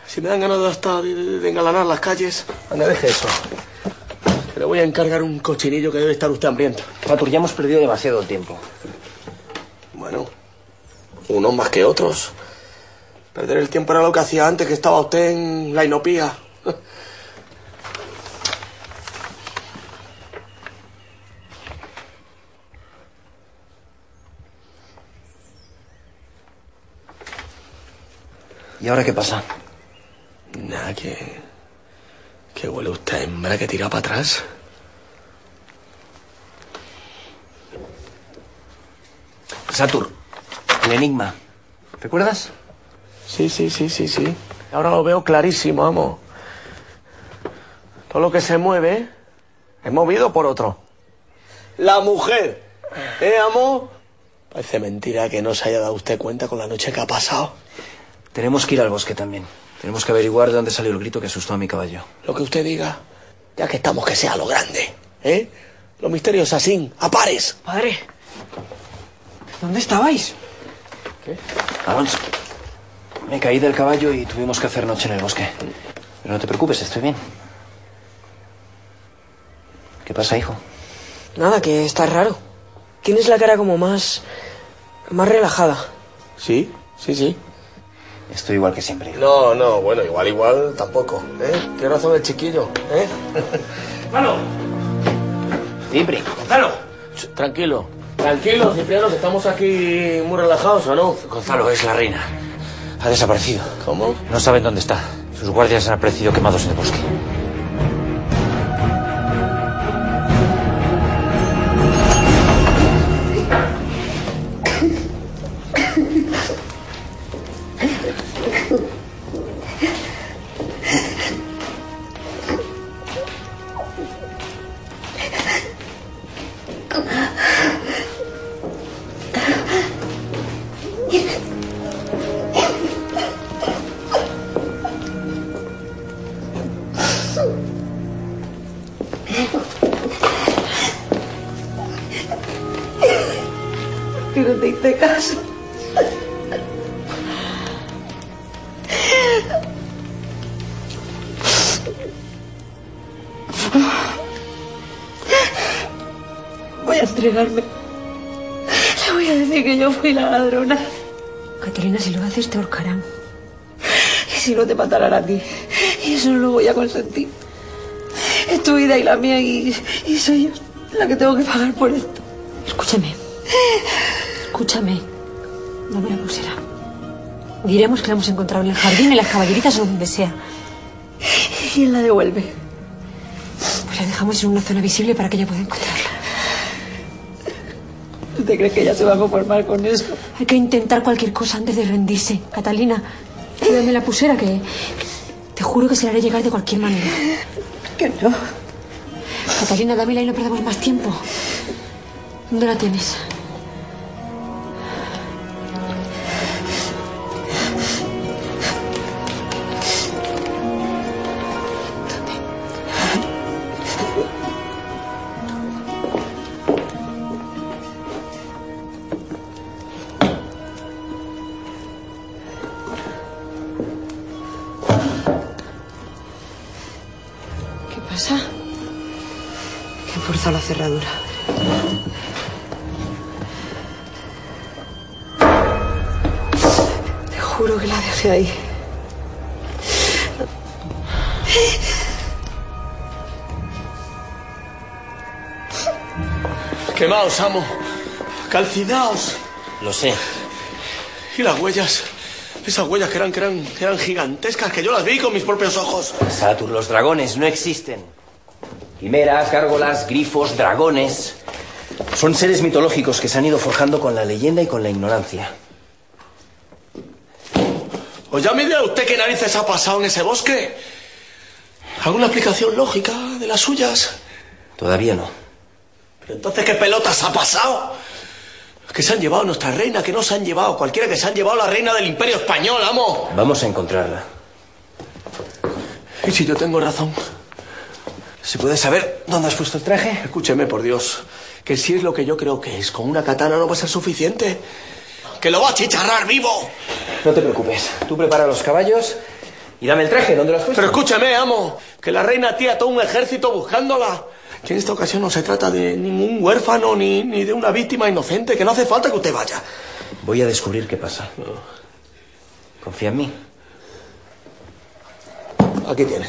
S4: Si me dan ganas de hasta de, de- de engalanar las calles. Anda, deje eso. Que le voy a encargar un cochinillo que debe estar usted hambriento.
S1: Patur, ya hemos perdido demasiado tiempo.
S4: Bueno, unos más que otros. Perder el tiempo era lo que hacía antes, que estaba usted en la inopía.
S1: ¿Y ahora qué pasa?
S4: Nada, que... Que huele usted a hembra que tira para atrás.
S1: Satur, el enigma. ¿Recuerdas?
S4: Sí, sí, sí, sí, sí. Ahora lo veo clarísimo, amo. Todo lo que se mueve es movido por otro. La mujer. ¿Eh, amo? Parece mentira que no se haya dado usted cuenta con la noche que ha pasado.
S1: Tenemos que ir al bosque también. Tenemos que averiguar de dónde salió el grito que asustó a mi caballo.
S4: Lo que usted diga. Ya que estamos, que sea lo grande. ¿Eh? Los misterios así, a pares.
S13: Padre. ¿Dónde estabais?
S1: Alonso, me caí del caballo y tuvimos que hacer noche en el bosque. Pero no te preocupes, estoy bien. ¿Qué pasa, hijo?
S20: Nada, que está raro. Tienes la cara como más. más relajada.
S4: Sí, sí, sí.
S1: Estoy igual que siempre.
S4: No, no, bueno, igual, igual tampoco. ¿Eh? Qué razón el chiquillo, ¿eh?
S11: ¡Gonzalo!
S1: Cipri.
S11: ¡Gonzalo!
S4: Tranquilo. Tranquilo, Cipriano, que estamos aquí muy relajados, ¿o no?
S10: Gonzalo es la reina. Ha desaparecido.
S4: ¿Cómo?
S10: No saben dónde está. Sus guardias han aparecido quemados en el bosque.
S13: Lo.
S20: Es tu vida y la mía y, y soy yo la que tengo que pagar por esto.
S13: Escúchame. Escúchame. Dame la pulsera. Diremos que la hemos encontrado en el jardín, en las caballeritas o donde sea.
S20: ¿Y quién la devuelve?
S13: Pues la dejamos en una zona visible para que ella pueda encontrarla.
S20: ¿Tú te crees que ella se va a conformar con eso?
S13: Hay que intentar cualquier cosa antes de rendirse. Catalina, dame la pulsera que... Te juro que se la haré llegar de cualquier manera.
S20: Que no.
S13: Catalina, dámela y no perdamos más tiempo. ¿Dónde la tienes?
S20: cerradura. Te juro que la dejé ahí.
S4: Quemaos, amo. Calcinaos.
S1: Lo sé.
S4: ¿Y las huellas? Esas huellas que eran, que eran, que eran gigantescas, que yo las vi con mis propios ojos.
S1: Satur, los dragones no existen. Quimeras, gárgolas, grifos, dragones. Son seres mitológicos que se han ido forjando con la leyenda y con la ignorancia.
S4: ¿O ya me dirá usted qué narices ha pasado en ese bosque? ¿Alguna explicación lógica de las suyas?
S1: Todavía no.
S4: Pero entonces, ¿qué pelotas ha pasado? Que se han llevado a nuestra reina, que no se han llevado. Cualquiera que se han llevado a la reina del imperio español, amo.
S1: Vamos a encontrarla.
S4: ¿Y si yo tengo razón?
S1: ¿Se puede saber dónde has puesto el traje?
S4: Escúcheme, por Dios. Que si es lo que yo creo que es, con una katana no va a ser suficiente. Que lo va a chicharrar vivo.
S1: No te preocupes. Tú prepara los caballos y dame el traje. ¿Dónde lo has puesto?
S4: Pero escúcheme, amo. Que la reina tía todo un ejército buscándola. Que en esta ocasión no se trata de ningún huérfano ni, ni de una víctima inocente. Que no hace falta que usted vaya.
S1: Voy a descubrir qué pasa. Confía en mí.
S4: Aquí tiene.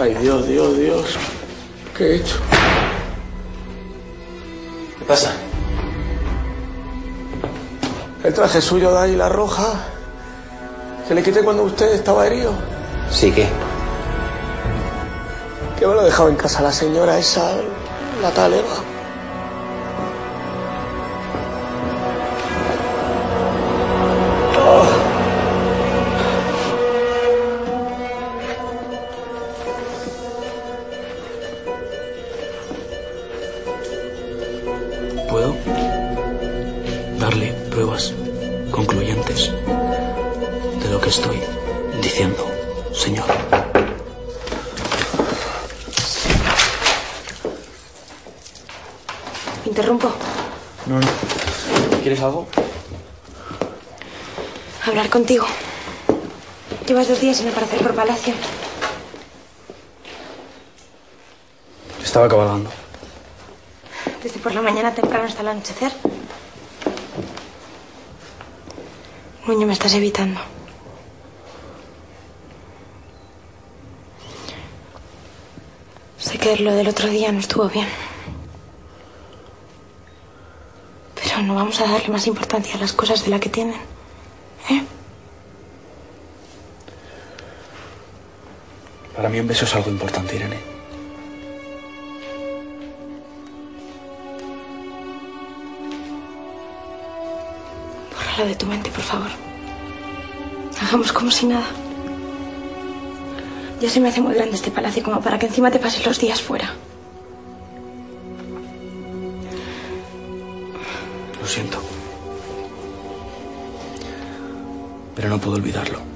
S4: Ay, Dios, Dios, Dios. ¿Qué he hecho?
S1: ¿Qué pasa?
S4: El traje suyo de águila roja. Que le quité cuando usted estaba herido.
S1: Sí, ¿qué?
S4: Que me lo dejaba en casa la señora esa, la tal Eva.
S21: Contigo. Llevas dos días sin aparecer por palacio.
S22: Estaba cabalgando.
S21: Desde por la mañana temprano hasta el anochecer. Nuño, me estás evitando. Sé que lo del otro día no estuvo bien. Pero no vamos a darle más importancia a las cosas de la que tienen. ¿Eh?
S22: Para mí un beso es algo importante, Irene.
S21: Bórralo de tu mente, por favor. Hagamos como si nada. Ya se me hace muy grande este palacio como para que encima te pases los días fuera.
S22: Lo siento. Pero no puedo olvidarlo.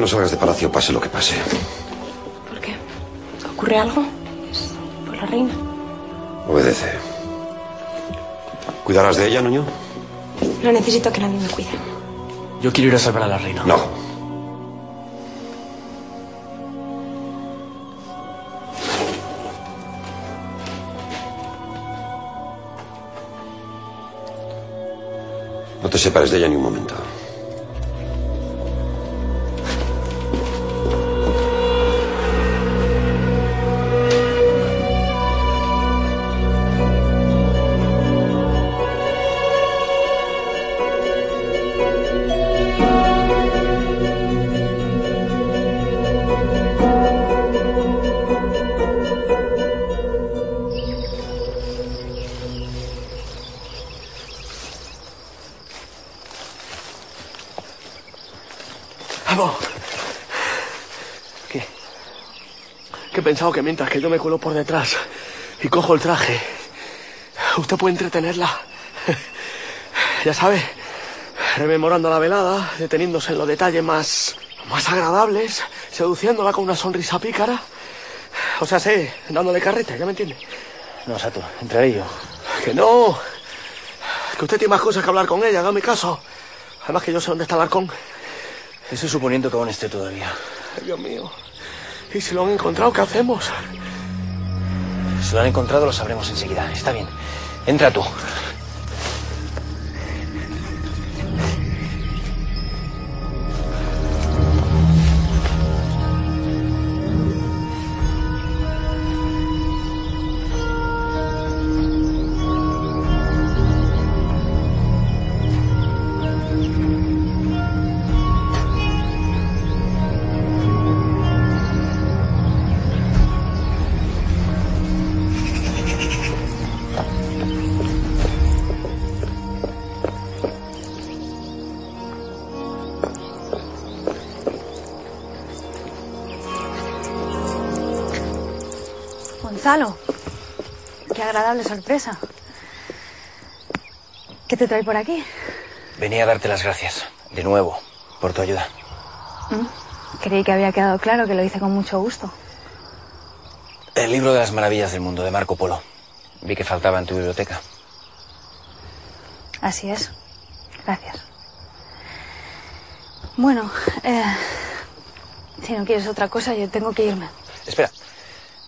S18: Que no salgas de palacio, pase lo que pase.
S21: ¿Por qué? ¿Ocurre algo? Es por la reina.
S18: Obedece. ¿Cuidarás de ella, Nuño?
S21: No necesito que nadie me cuide.
S22: Yo quiero ir a salvar a la reina.
S18: No. No te separes de ella ni un momento.
S4: Pensado que mientras que yo me cuelo por detrás y cojo el traje, usted puede entretenerla. <laughs> Ya sabe, rememorando la velada, deteniéndose en los detalles más, más agradables, seduciéndola con una sonrisa pícara. O sea, sé, dándole carreta, ¿ya me entiende?
S1: No, Sato, entraré yo.
S4: Que no. Que usted tiene más cosas que hablar con ella, dame caso. Además que yo sé dónde está el arcón.
S1: Estoy suponiendo que aún esté todavía.
S4: Ay, Dios mío. ¿Y si lo han encontrado, qué hacemos?
S1: Si lo han encontrado, lo sabremos enseguida. Está bien. Entra tú.
S12: Agradable sorpresa. ¿Qué te trae por aquí?
S1: Venía a darte las gracias, de nuevo, por tu ayuda.
S12: ¿Mm? Creí que había quedado claro que lo hice con mucho gusto.
S1: El libro de las maravillas del mundo, de Marco Polo. Vi que faltaba en tu biblioteca.
S12: Así es. Gracias. Bueno, eh, si no quieres otra cosa, yo tengo que irme.
S1: Espera,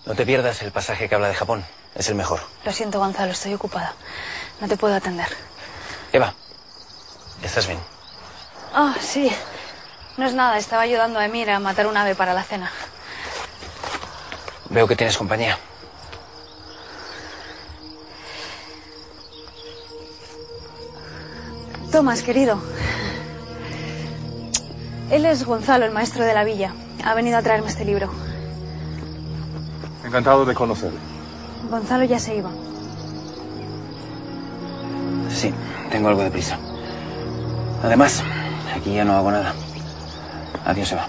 S1: no te pierdas el pasaje que habla de Japón. Es el mejor.
S12: Lo siento, Gonzalo, estoy ocupada. No te puedo atender.
S1: Eva, ¿estás bien?
S12: Ah, sí. No es nada, estaba ayudando a Emir a matar un ave para la cena.
S1: Veo que tienes compañía.
S12: Tomás, querido. Él es Gonzalo, el maestro de la villa. Ha venido a traerme este libro.
S3: Encantado de conocerle.
S12: Gonzalo ya se iba.
S1: Sí, tengo algo de prisa. Además, aquí ya no hago nada. Adiós, Eva.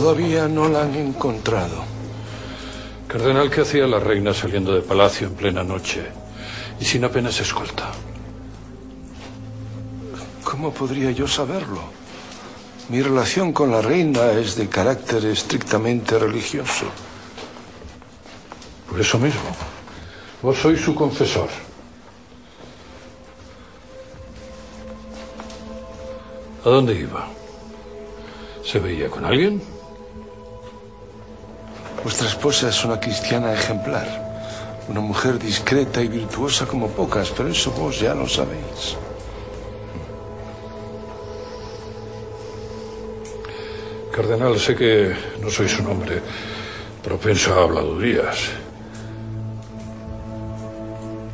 S2: Todavía no la han encontrado.
S3: Cardenal, ¿qué hacía la reina saliendo de palacio en plena noche y sin apenas escolta?
S2: ¿Cómo podría yo saberlo? Mi relación con la reina es de carácter estrictamente religioso.
S3: Por eso mismo. Vos sois su confesor. ¿A dónde iba? ¿Se veía con alguien?
S2: Esposa es una cristiana ejemplar. Una mujer discreta y virtuosa como pocas, pero eso vos ya lo sabéis.
S3: Cardenal, sé que no sois un hombre propenso a habladurías.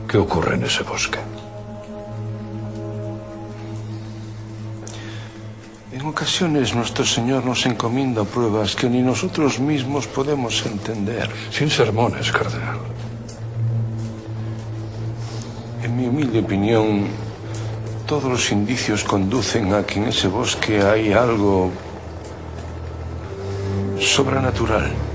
S3: ¿Qué ocurre en ese bosque?
S2: Ocasiones nuestro Señor nos encomienda pruebas que ni nosotros mismos podemos entender.
S3: Sin sermones, cardenal.
S2: En mi humilde opinión, todos los indicios conducen a que en ese bosque hay algo sobrenatural.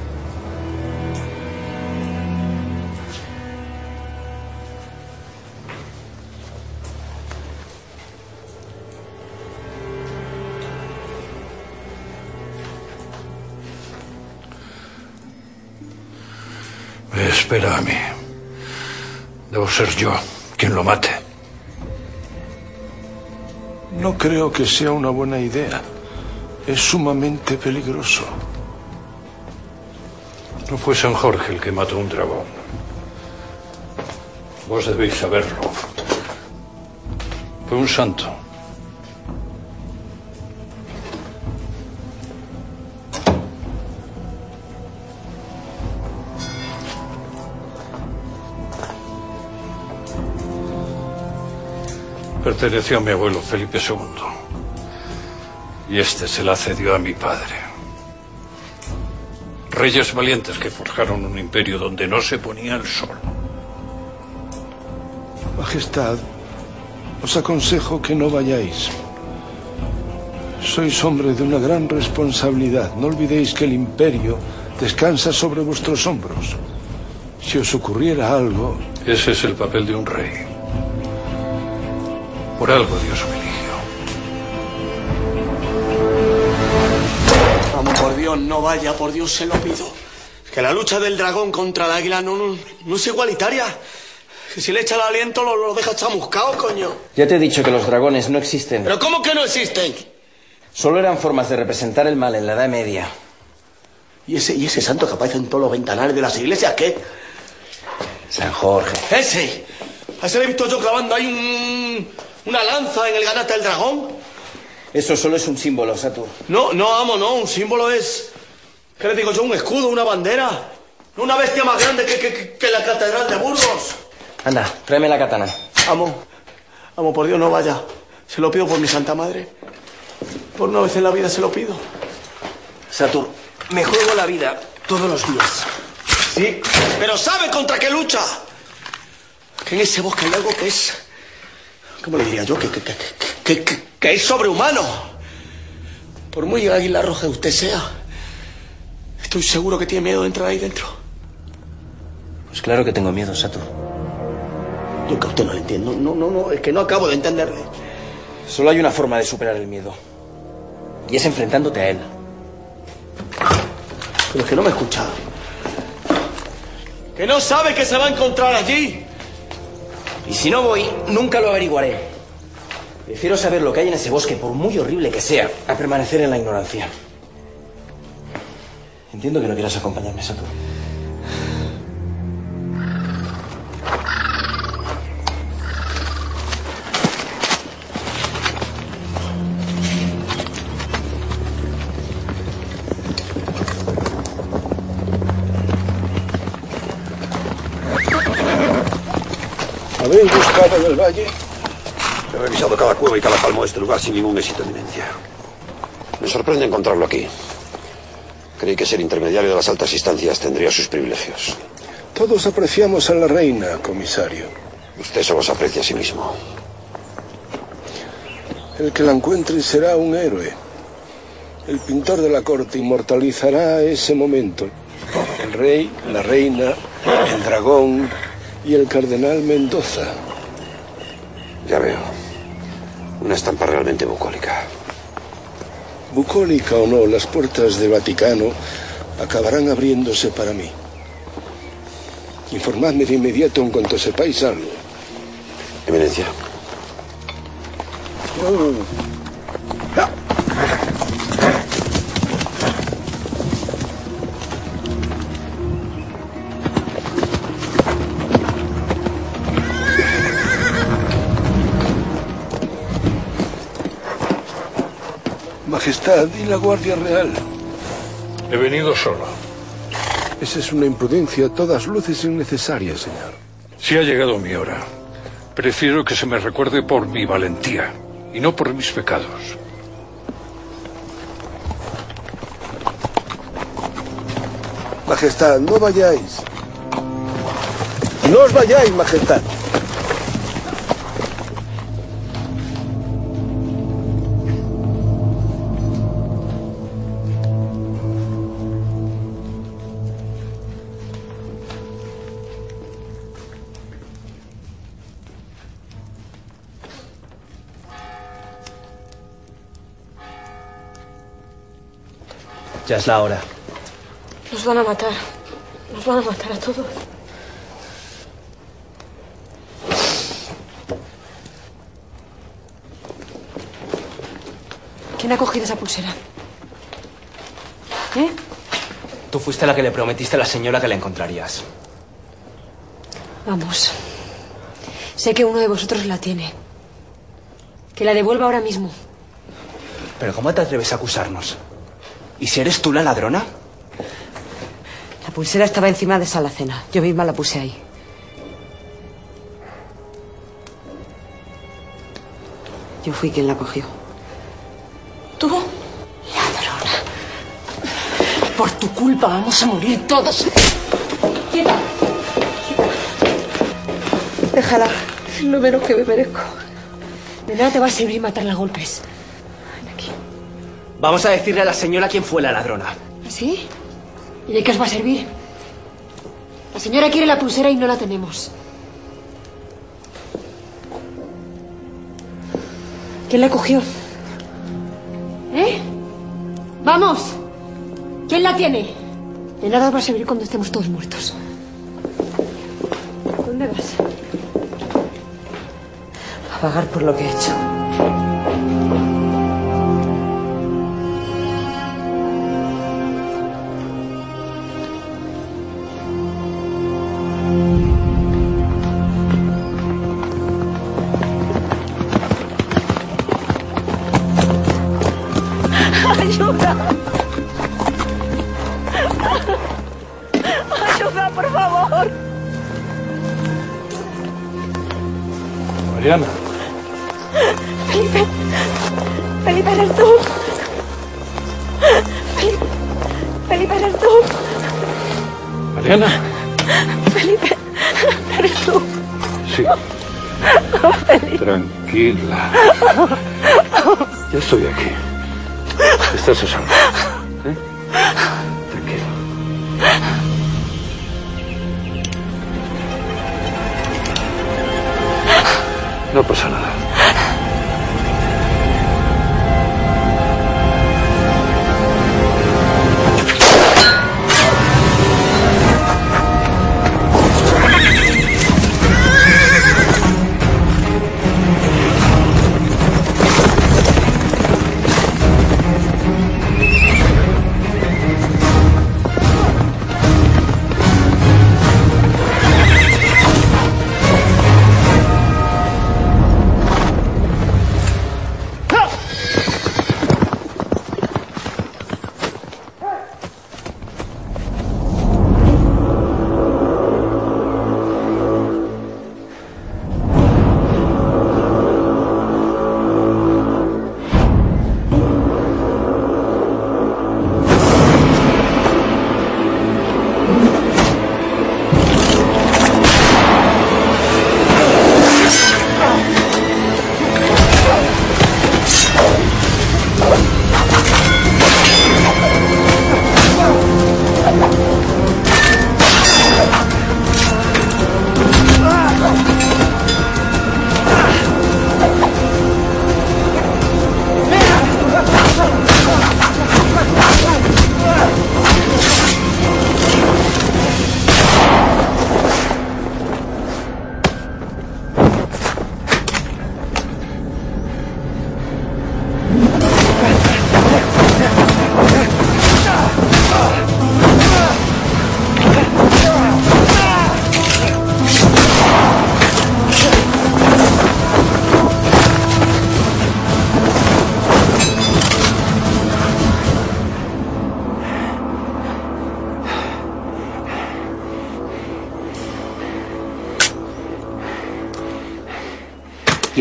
S3: Espera a mí. Debo ser yo quien lo mate.
S2: No creo que sea una buena idea. Es sumamente peligroso.
S3: No fue San Jorge el que mató un dragón. Vos debéis saberlo. Fue un santo. Perteneció a mi abuelo Felipe II. Y este se la cedió a mi padre. reyes valientes que forjaron un imperio donde no se ponía el sol.
S2: Majestad, os aconsejo que no vayáis. Sois hombre de una gran responsabilidad. No olvidéis que el imperio descansa sobre vuestros hombros. Si os ocurriera algo...
S3: Ese es el papel de un rey. Por algo Dios me eligió.
S4: Vamos, por Dios, no vaya, por Dios se lo pido. Que la lucha del dragón contra el águila no, no, no es igualitaria. Que si le echa el aliento lo, lo deja chamuscado, coño.
S1: Ya te he dicho que los dragones no existen.
S4: ¿Pero cómo que no existen?
S1: Solo eran formas de representar el mal en la Edad Media.
S4: ¿Y ese, y ese santo que aparece en todos los ventanales de las iglesias qué?
S1: San Jorge.
S4: ¡Ese! A ese le he visto yo clavando ahí un- una lanza en el ganate del dragón.
S1: Eso solo es un símbolo, Satur.
S4: No, no, amo, no. Un símbolo es. ¿Qué le digo yo? Un escudo, una bandera. Una bestia más grande que, que- que- que la catedral de Burgos.
S1: Anda, tráeme la katana.
S4: Amo, amo, por Dios, no vaya. Se lo pido por mi santa madre. Por una vez en la vida se lo pido.
S1: Satur, me juego la vida todos los días.
S4: Sí, pero ¿sabe contra qué lucha? Que en ese bosque hay algo que es. ¿Cómo le diría yo? Que, que, que, que, que- que es sobrehumano. Por muy águila roja que usted sea, estoy seguro que tiene miedo de entrar ahí dentro.
S1: Pues claro que tengo miedo, Satur.
S4: Yo que a usted no le entiendo. No, no, no, es que no acabo de entenderle.
S1: Solo hay una forma de superar el miedo. Y es enfrentándote a él.
S4: Pero es que no me escucha. Que no sabe que se va a encontrar allí.
S1: Y si no voy, nunca lo averiguaré. Prefiero saber lo que hay en ese bosque, por muy horrible que sea, a permanecer en la ignorancia. Entiendo que no quieras acompañarme, Satur.
S2: ¿Habéis buscado en el valle?
S18: He revisado cada cueva y cada palmo de este lugar sin ningún éxito, Eminencia. Me sorprende encontrarlo aquí. Creí que ser intermediario de las altas instancias tendría sus privilegios.
S2: Todos apreciamos a la reina, comisario.
S18: Usted solo se aprecia a sí mismo.
S2: El que la encuentre será un héroe. El pintor de la corte inmortalizará ese momento. El rey, la reina, el dragón y el cardenal Mendoza.
S18: Ya veo. Una estampa realmente bucólica.
S2: Bucólica o no, las puertas del Vaticano acabarán abriéndose para mí. Informadme de inmediato en cuanto sepáis algo.
S18: Eminencia.
S2: Majestad y la Guardia Real.
S3: He venido solo.
S2: Esa es una imprudencia a todas luces innecesaria, señor.
S3: Si ha llegado mi hora, prefiero que se me recuerde por mi valentía y no por mis pecados.
S2: Majestad, no vayáis. No os vayáis, Majestad.
S1: Ya es la hora.
S12: Nos van a matar. Nos van a matar a todos. ¿Quién ha cogido esa pulsera? ¿Eh?
S1: Tú fuiste la que le prometiste a la señora que la encontrarías.
S12: Vamos. Sé que uno de vosotros la tiene. Que la devuelva ahora mismo.
S1: Pero ¿cómo te atreves a acusarnos? ¿Y si eres tú la ladrona?
S13: La pulsera estaba encima de esa alacena. Yo misma la puse ahí. Yo fui quien la cogió.
S12: ¿Tú?
S13: Por tu culpa vamos a morir todos. ¡Quieta! Déjala. Es lo menos que me merezco. De nada te va a servir matarla a golpes.
S4: Vamos a decirle a la señora quién fue la ladrona.
S13: ¿Sí? ¿Y de qué os va a servir? La señora quiere la pulsera y no la tenemos. ¿Quién la cogió? ¿Eh? ¡Vamos! ¿Quién la tiene? De nada os va a servir cuando estemos todos muertos. ¿Dónde vas?
S5: A pagar por lo que he hecho.
S3: Estoy aquí. Estás a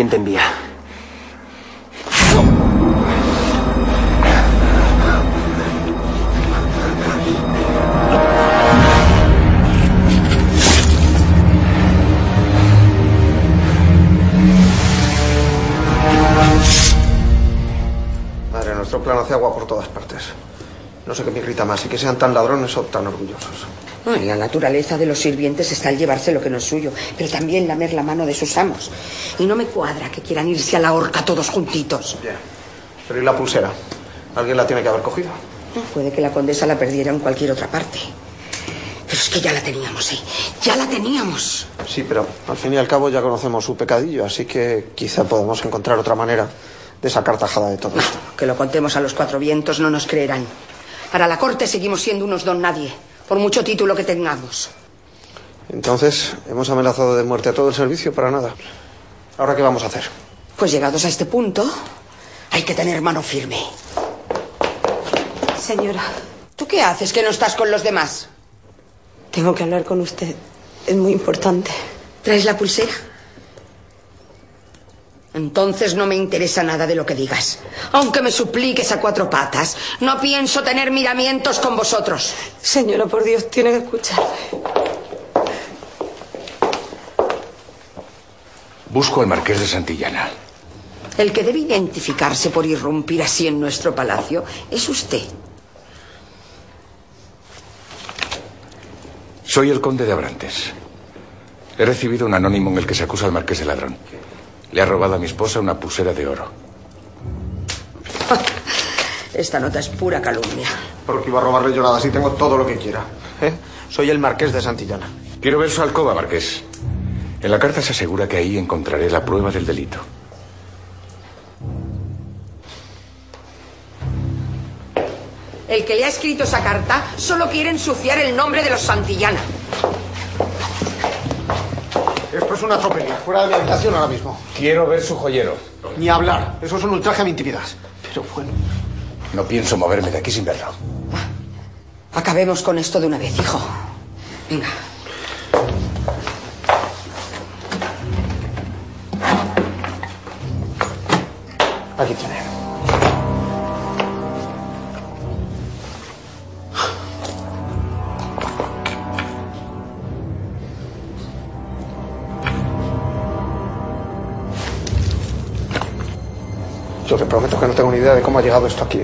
S1: ¿Quién te envía?
S14: Madre, nuestro plan hace agua por todas partes. No sé qué me irrita más, si que sean tan ladrones o tan orgullosos.
S5: En la naturaleza de los sirvientes está el llevarse lo que no es suyo, pero también lamer la mano de sus amos. Y no me cuadra que quieran irse a la horca todos juntitos.
S14: Ya. Pero ¿y la pulsera? Alguien la tiene que haber cogido.
S5: Puede que la condesa la perdiera en cualquier otra parte. Pero es que ya la teníamos, ¿eh? Ya la teníamos.
S14: Sí, pero al fin y al cabo ya conocemos su pecadillo, así que quizá podemos encontrar otra manera de sacar tajada de todo esto.
S5: Que lo contemos a los cuatro vientos no nos creerán. Para la corte seguimos siendo unos don nadie, por mucho título que tengamos.
S14: Entonces, hemos amenazado de muerte a todo el servicio para nada. ¿Ahora qué vamos a hacer?
S5: Pues llegados a este punto, hay que tener mano firme.
S13: Señora,
S5: ¿Tú qué haces que no estás con los demás?
S13: tengo que hablar con usted. Es muy importante.
S5: ¿Traes la pulsera? Entonces no me interesa nada de lo que digas. Aunque me supliques a cuatro patas, no pienso tener miramientos con vosotros.
S13: Señora, por Dios, tiene que escucharme.
S3: Busco al marqués de Santillana.
S5: El que debe identificarse por irrumpir así en nuestro palacio es usted.
S3: Soy el conde de Abrantes. He recibido un anónimo en el que se acusa al marqués de ladrón. Le ha robado a mi esposa una pulsera de oro. <laughs>
S5: Esta nota es pura calumnia.
S14: Porque iba a robarle yo nada, así tengo todo lo que quiera. ¿eh? Soy el marqués de Santillana.
S3: Quiero ver su alcoba, marqués. En la carta se asegura que ahí encontraré la prueba del delito.
S5: El que le ha escrito esa carta solo quiere ensuciar el nombre de los Santillana.
S14: Esto es una tropelía. Fuera de mi habitación ahora mismo.
S3: Quiero ver su joyero.
S14: Ni hablar. Eso es un ultraje a mi intimidad. Pero bueno.
S3: No pienso moverme de aquí sin verlo.
S5: Acabemos con esto de una vez, hijo. Venga.
S14: Aquí tiene. Yo te prometo que no tengo ni idea de cómo ha llegado esto aquí.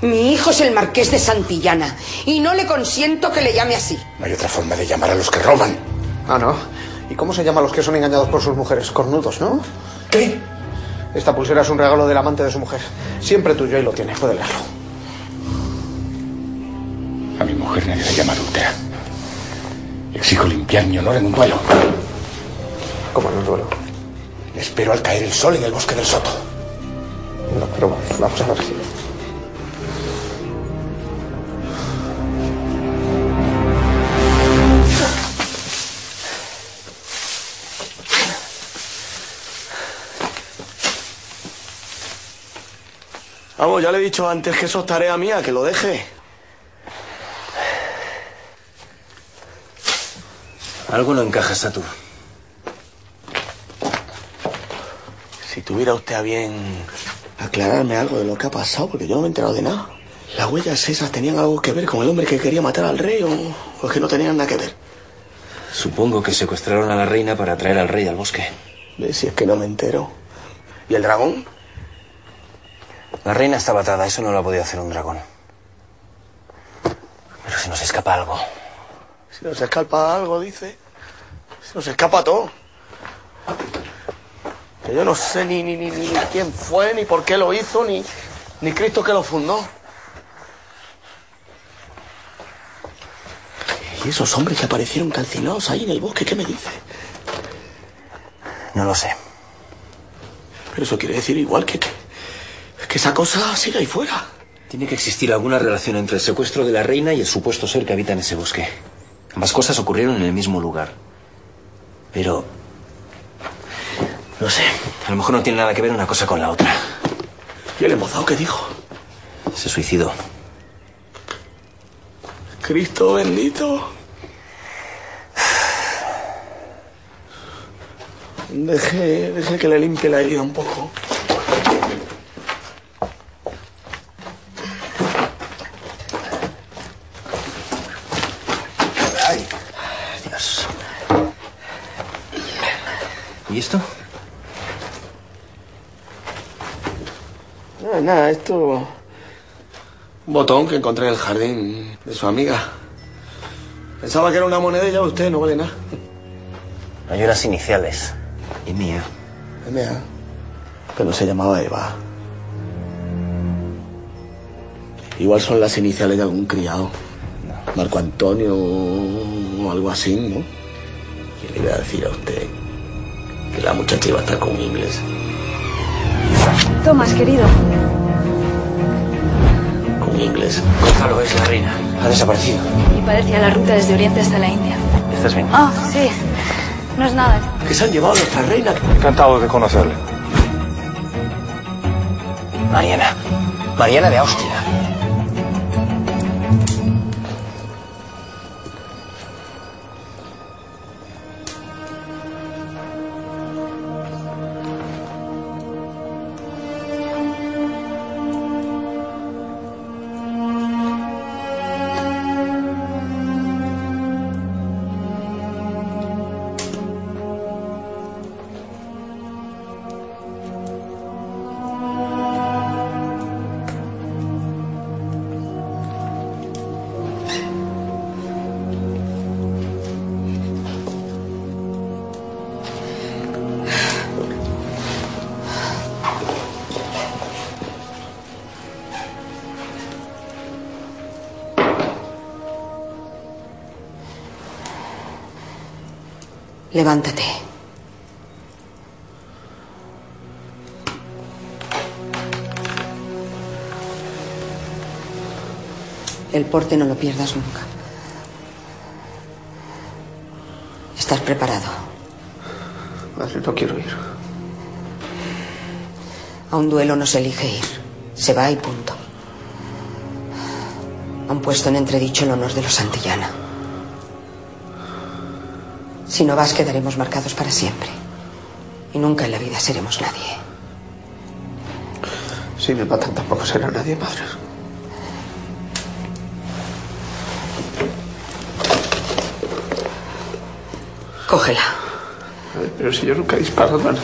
S5: Mi hijo es el marqués de Santillana y no le consiento que le llame así.
S3: No hay otra forma de llamar a los que roban.
S14: Ah, ¿no? ¿Y cómo se llama a los que son engañados por sus mujeres? Cornudos, ¿no?
S3: ¿Qué?
S14: Esta pulsera es un regalo del amante de su mujer. Siempre tuyo y lo tiene. Puede leerlo.
S3: A mi mujer nadie la llama adúltera. Exijo limpiar mi honor en un duelo.
S14: ¿Cómo en un duelo?
S3: Le espero al caer el sol en el bosque del Soto.
S14: No, pero vamos a ver si...
S4: Vamos, ya le he dicho antes que eso es tarea mía, que lo deje.
S1: Algo no encaja, Satur.
S4: Si tuviera usted a bien aclararme algo de lo que ha pasado, porque yo no me he enterado de nada. ¿Las huellas esas tenían algo que ver con el hombre que quería matar al rey o, o es que no tenían nada que ver?
S1: Supongo que secuestraron a la reina para traer al rey al bosque.
S4: Si es que no me entero. ¿Y el dragón?
S1: La reina estaba atada, eso no lo ha podido hacer un dragón. Pero si nos escapa algo.
S4: Si nos escapa algo, dice. Si nos escapa todo. Que yo no sé ni, ni, ni, ni quién fue, ni por qué lo hizo, ni, ni Cristo que lo fundó. ¿Y esos hombres que aparecieron calcinados ahí en el bosque, qué me dice?
S1: No lo sé.
S4: Pero eso quiere decir igual que, que, que esa cosa sigue ahí fuera.
S1: Tiene que existir alguna relación entre el secuestro de la reina y el supuesto ser que habita en ese bosque. Ambas cosas ocurrieron en el mismo lugar. Pero... No sé. A lo mejor no tiene nada que ver una cosa con la otra.
S4: ¿Y el embozado qué dijo?
S1: Se suicidó.
S4: Cristo bendito. Deje, deje que le limpie la herida un poco.
S1: Ay, Dios. ¿Y esto?
S4: Nada, esto... Un botón que encontré en el jardín de su amiga. Pensaba que era una moneda y ya usted no vale nada.
S1: Hay unas iniciales. Y mía.
S4: M.A. Pero se llamaba Eva. Igual son las iniciales de algún criado. Marco Antonio o algo así, ¿no? Y le iba a decir a usted que la muchacha iba a estar con inglés.
S12: Tomás, querido.
S4: Inglés.
S1: Gonzalo es la reina. Ha desaparecido.
S12: Y parecía la ruta desde Oriente hasta la India.
S1: ¿Estás bien?
S12: Ah, sí. No es nada.
S4: Que se han llevado a nuestra reina.
S3: Encantado de conocerle.
S1: Mariana. Mariana de Austria.
S5: Levántate. El porte no lo pierdas nunca. ¿Estás preparado?
S14: No quiero ir.
S5: A un duelo no se elige ir. Se va y punto. Han puesto en entredicho el honor de los Santillana. Si no vas, quedaremos marcados para siempre. Y nunca en la vida seremos nadie.
S14: Si me matan, tampoco será nadie, madre.
S5: Cógela.
S14: Pero si yo nunca he disparado nadie.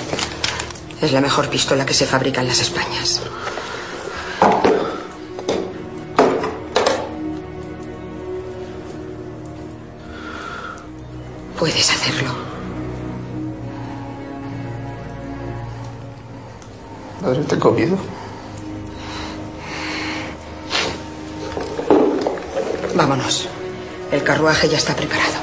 S5: Es la mejor pistola que se fabrica en las Españas. Carruaje ya está preparado.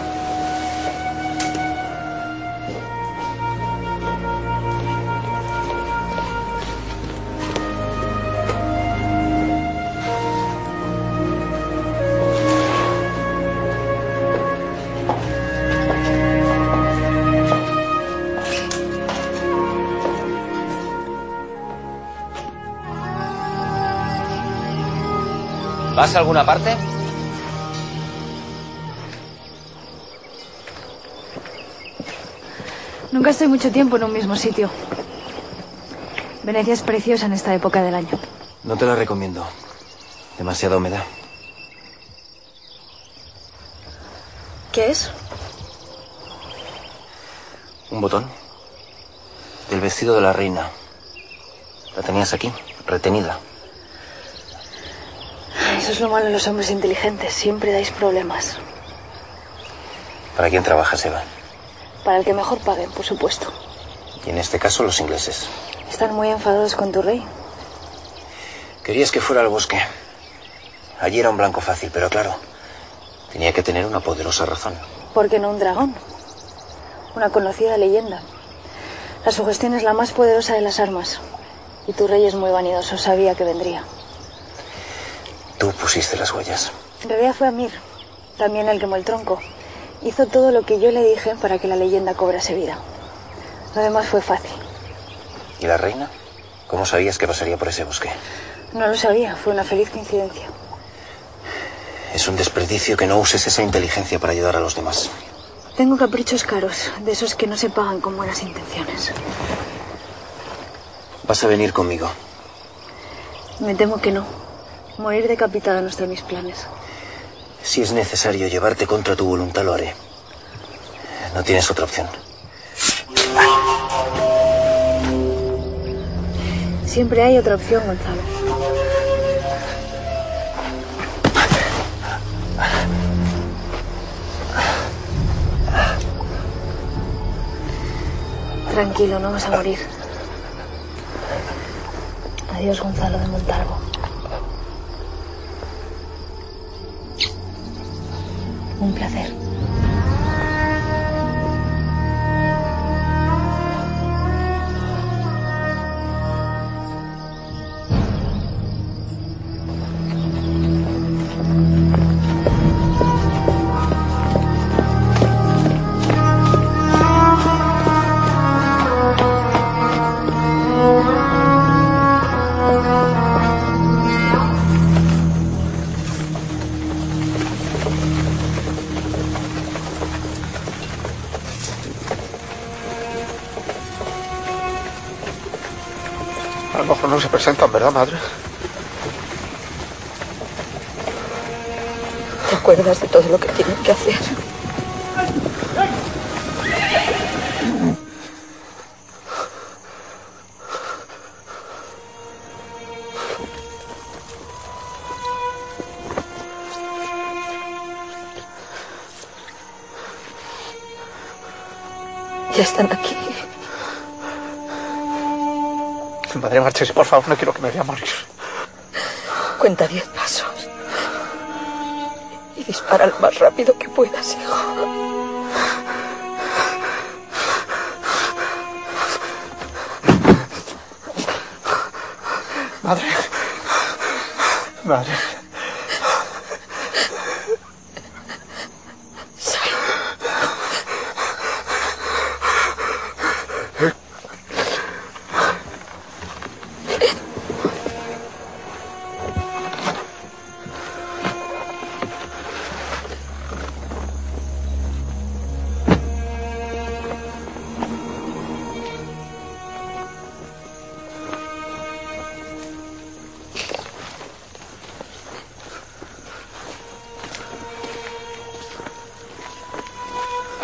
S1: ¿Vas a alguna parte?
S12: Nunca estoy mucho tiempo en un mismo sitio. Venecia es preciosa en esta época del año.
S1: No te la recomiendo. Demasiada humedad.
S12: ¿Qué es?
S1: Un botón. Del vestido de la reina. La tenías aquí, retenida.
S12: Eso es lo malo de los hombres inteligentes. Siempre dais problemas.
S1: ¿Para quién trabajas, Eva?
S12: Para el que mejor paguen, por supuesto.
S1: Y en este caso, los ingleses.
S12: Están muy enfadados con tu rey.
S1: Querías que fuera al bosque. Allí era un blanco fácil, pero claro, tenía que tener una poderosa razón.
S12: ¿Por qué no un dragón? Una conocida leyenda. La sugestión es la más poderosa de las armas. Y tu rey es muy vanidoso, sabía que vendría.
S1: Tú pusiste las huellas.
S12: En realidad fue Amir, también el quemó el tronco. Hizo todo lo que yo le dije para que la leyenda cobrase vida. Lo demás fue fácil.
S1: ¿Y la reina? ¿Cómo sabías que pasaría por ese bosque?
S12: No lo sabía, fue una feliz coincidencia.
S1: Es un desperdicio que no uses esa inteligencia para ayudar a los demás.
S12: Tengo caprichos caros, de esos que no se pagan con buenas intenciones.
S1: Vas a venir conmigo.
S12: Me temo que no. Morir decapitada no está en mis planes.
S1: Si es necesario llevarte contra tu voluntad, lo haré. No tienes otra opción.
S12: Siempre hay otra opción, Gonzalo. Tranquilo, no vas a morir. Adiós, Gonzalo de Montalvo. Un placer.
S14: Presentan, ¿verdad, madre?
S5: ¿Te acuerdas de todo lo que tienen que hacer? Ya están aquí.
S14: Madre marchese, por favor, no quiero que me vea morir.
S5: Cuenta diez pasos. Y dispara lo más rápido que puedas, hijo.
S23: Madre. Madre.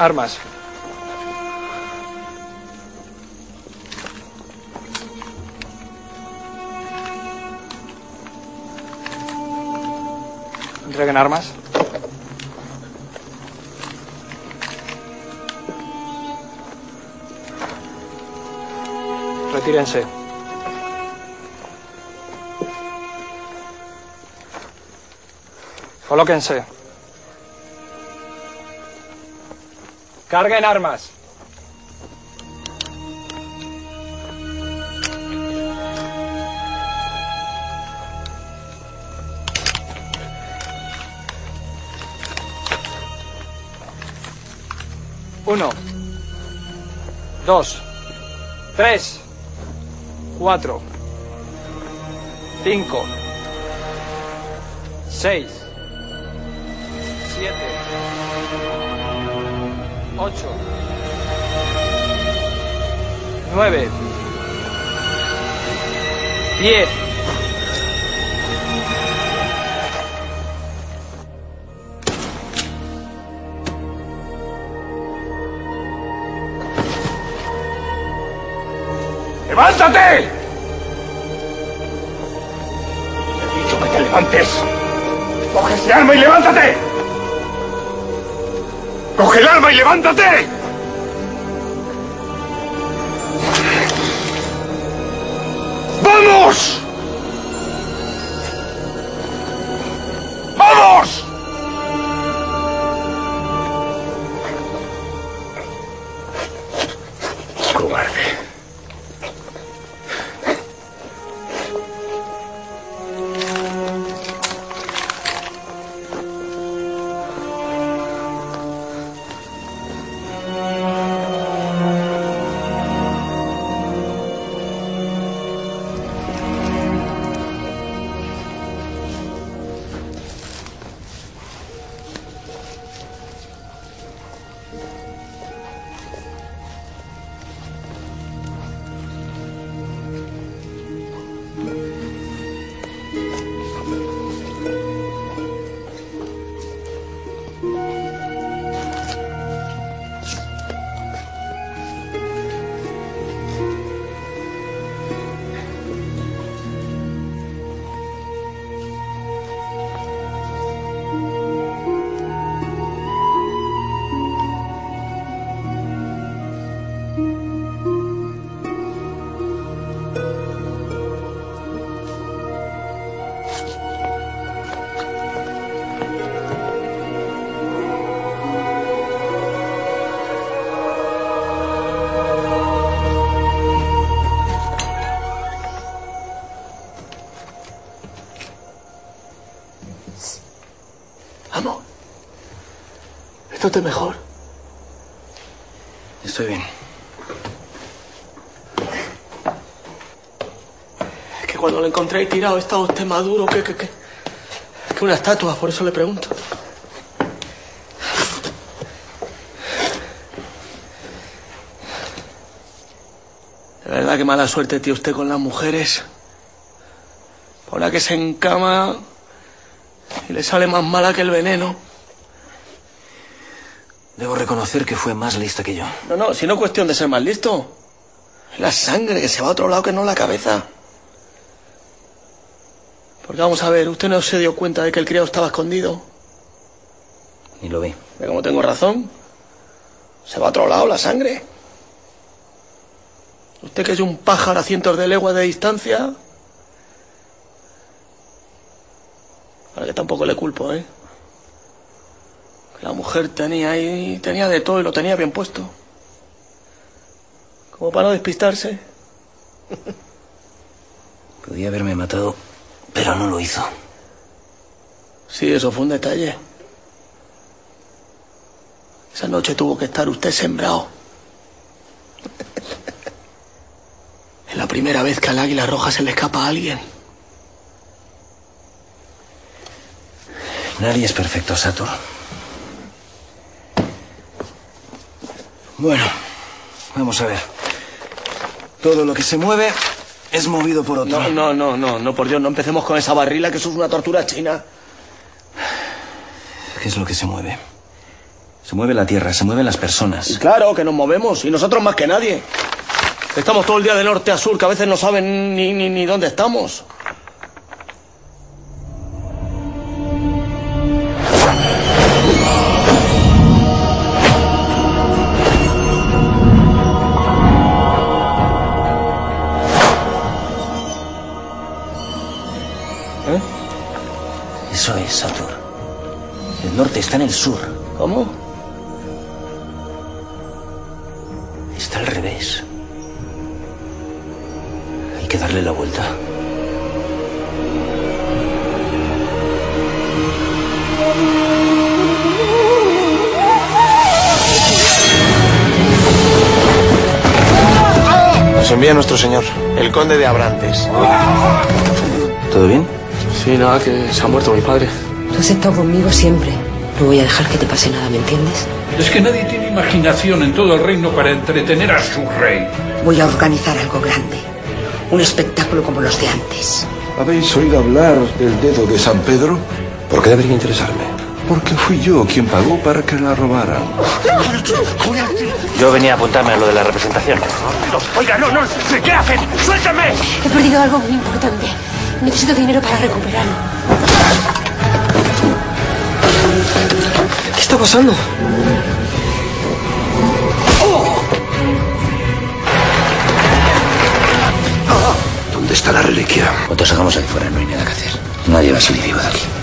S23: Armas. Entreguen armas. Retírense. Colóquense. Carguen armas. Uno, dos, tres, cuatro, cinco, seis, siete, ocho, nueve, diez.
S24: ¡Levántate! Te he dicho que te levantes. Coge ese arma y levántate. Coge el arma y levántate.
S4: Mejor.
S1: Estoy bien.
S4: Es que cuando lo encontré tirado estaba usted más duro que, que, que, que una estatua, por eso le pregunto. De verdad que mala suerte tiene usted con las mujeres. Por la que se encama y le sale más mala que el veneno.
S1: Reconocer que fue más lista que yo.
S4: No, no, si no es cuestión de ser más listo. La sangre que se va a otro lado que no la cabeza. Porque vamos a ver, usted no se dio cuenta de que el criado estaba escondido.
S1: Ni lo vi.
S4: ¿Ve cómo tengo razón? Se va a otro lado la sangre. Usted que es un pájaro a cientos de leguas de distancia. Para que tampoco le culpo, ¿eh? La mujer tenía ahí, tenía de todo y lo tenía bien puesto. Como para no despistarse. <laughs>
S1: Podía haberme matado, pero no lo hizo.
S4: Sí, eso fue un detalle. Esa noche tuvo que estar usted sembrado. <laughs> Es la primera vez que al águila roja se le escapa a alguien.
S1: Nadie es perfecto, Satur. Bueno, vamos a ver. Todo lo que se mueve es movido por otro.
S4: No, no, no, no, no, por Dios, no empecemos con esa barrila, que eso es una tortura china.
S1: ¿Qué es lo que se mueve? Se mueve la tierra, se mueven las personas.
S4: Y claro, que nos movemos, y nosotros más que nadie. Estamos todo el día de norte a sur, que a veces no saben ni, ni, ni dónde estamos.
S1: El sur.
S4: ¿Cómo?
S1: Está al revés. Hay que darle la vuelta.
S14: Nos envía nuestro señor, el conde de Abrantes.
S1: ¿Todo bien?
S4: Sí, nada, que se ha muerto mi padre.
S5: Tú has estado conmigo siempre. No voy a dejar que te pase nada, ¿me entiendes?
S25: Es que nadie tiene imaginación en todo el reino para entretener a su rey.
S5: Voy a organizar algo grande. Un espectáculo como los de antes.
S2: ¿Habéis oído hablar del dedo de San Pedro?
S18: ¿Por qué debería interesarme?
S2: Porque fui yo quien pagó para que la robaran.
S10: Yo venía a apuntarme a lo de la representación.
S11: Oiga, no, no, ¿qué hacen? ¡Suéltame!
S12: He perdido algo muy importante. Necesito dinero para recuperarlo.
S4: Está pasando?
S18: ¿Dónde está la reliquia?
S1: Cuando salgamos ahí fuera no hay nada que hacer. Nadie va a salir vivo de aquí.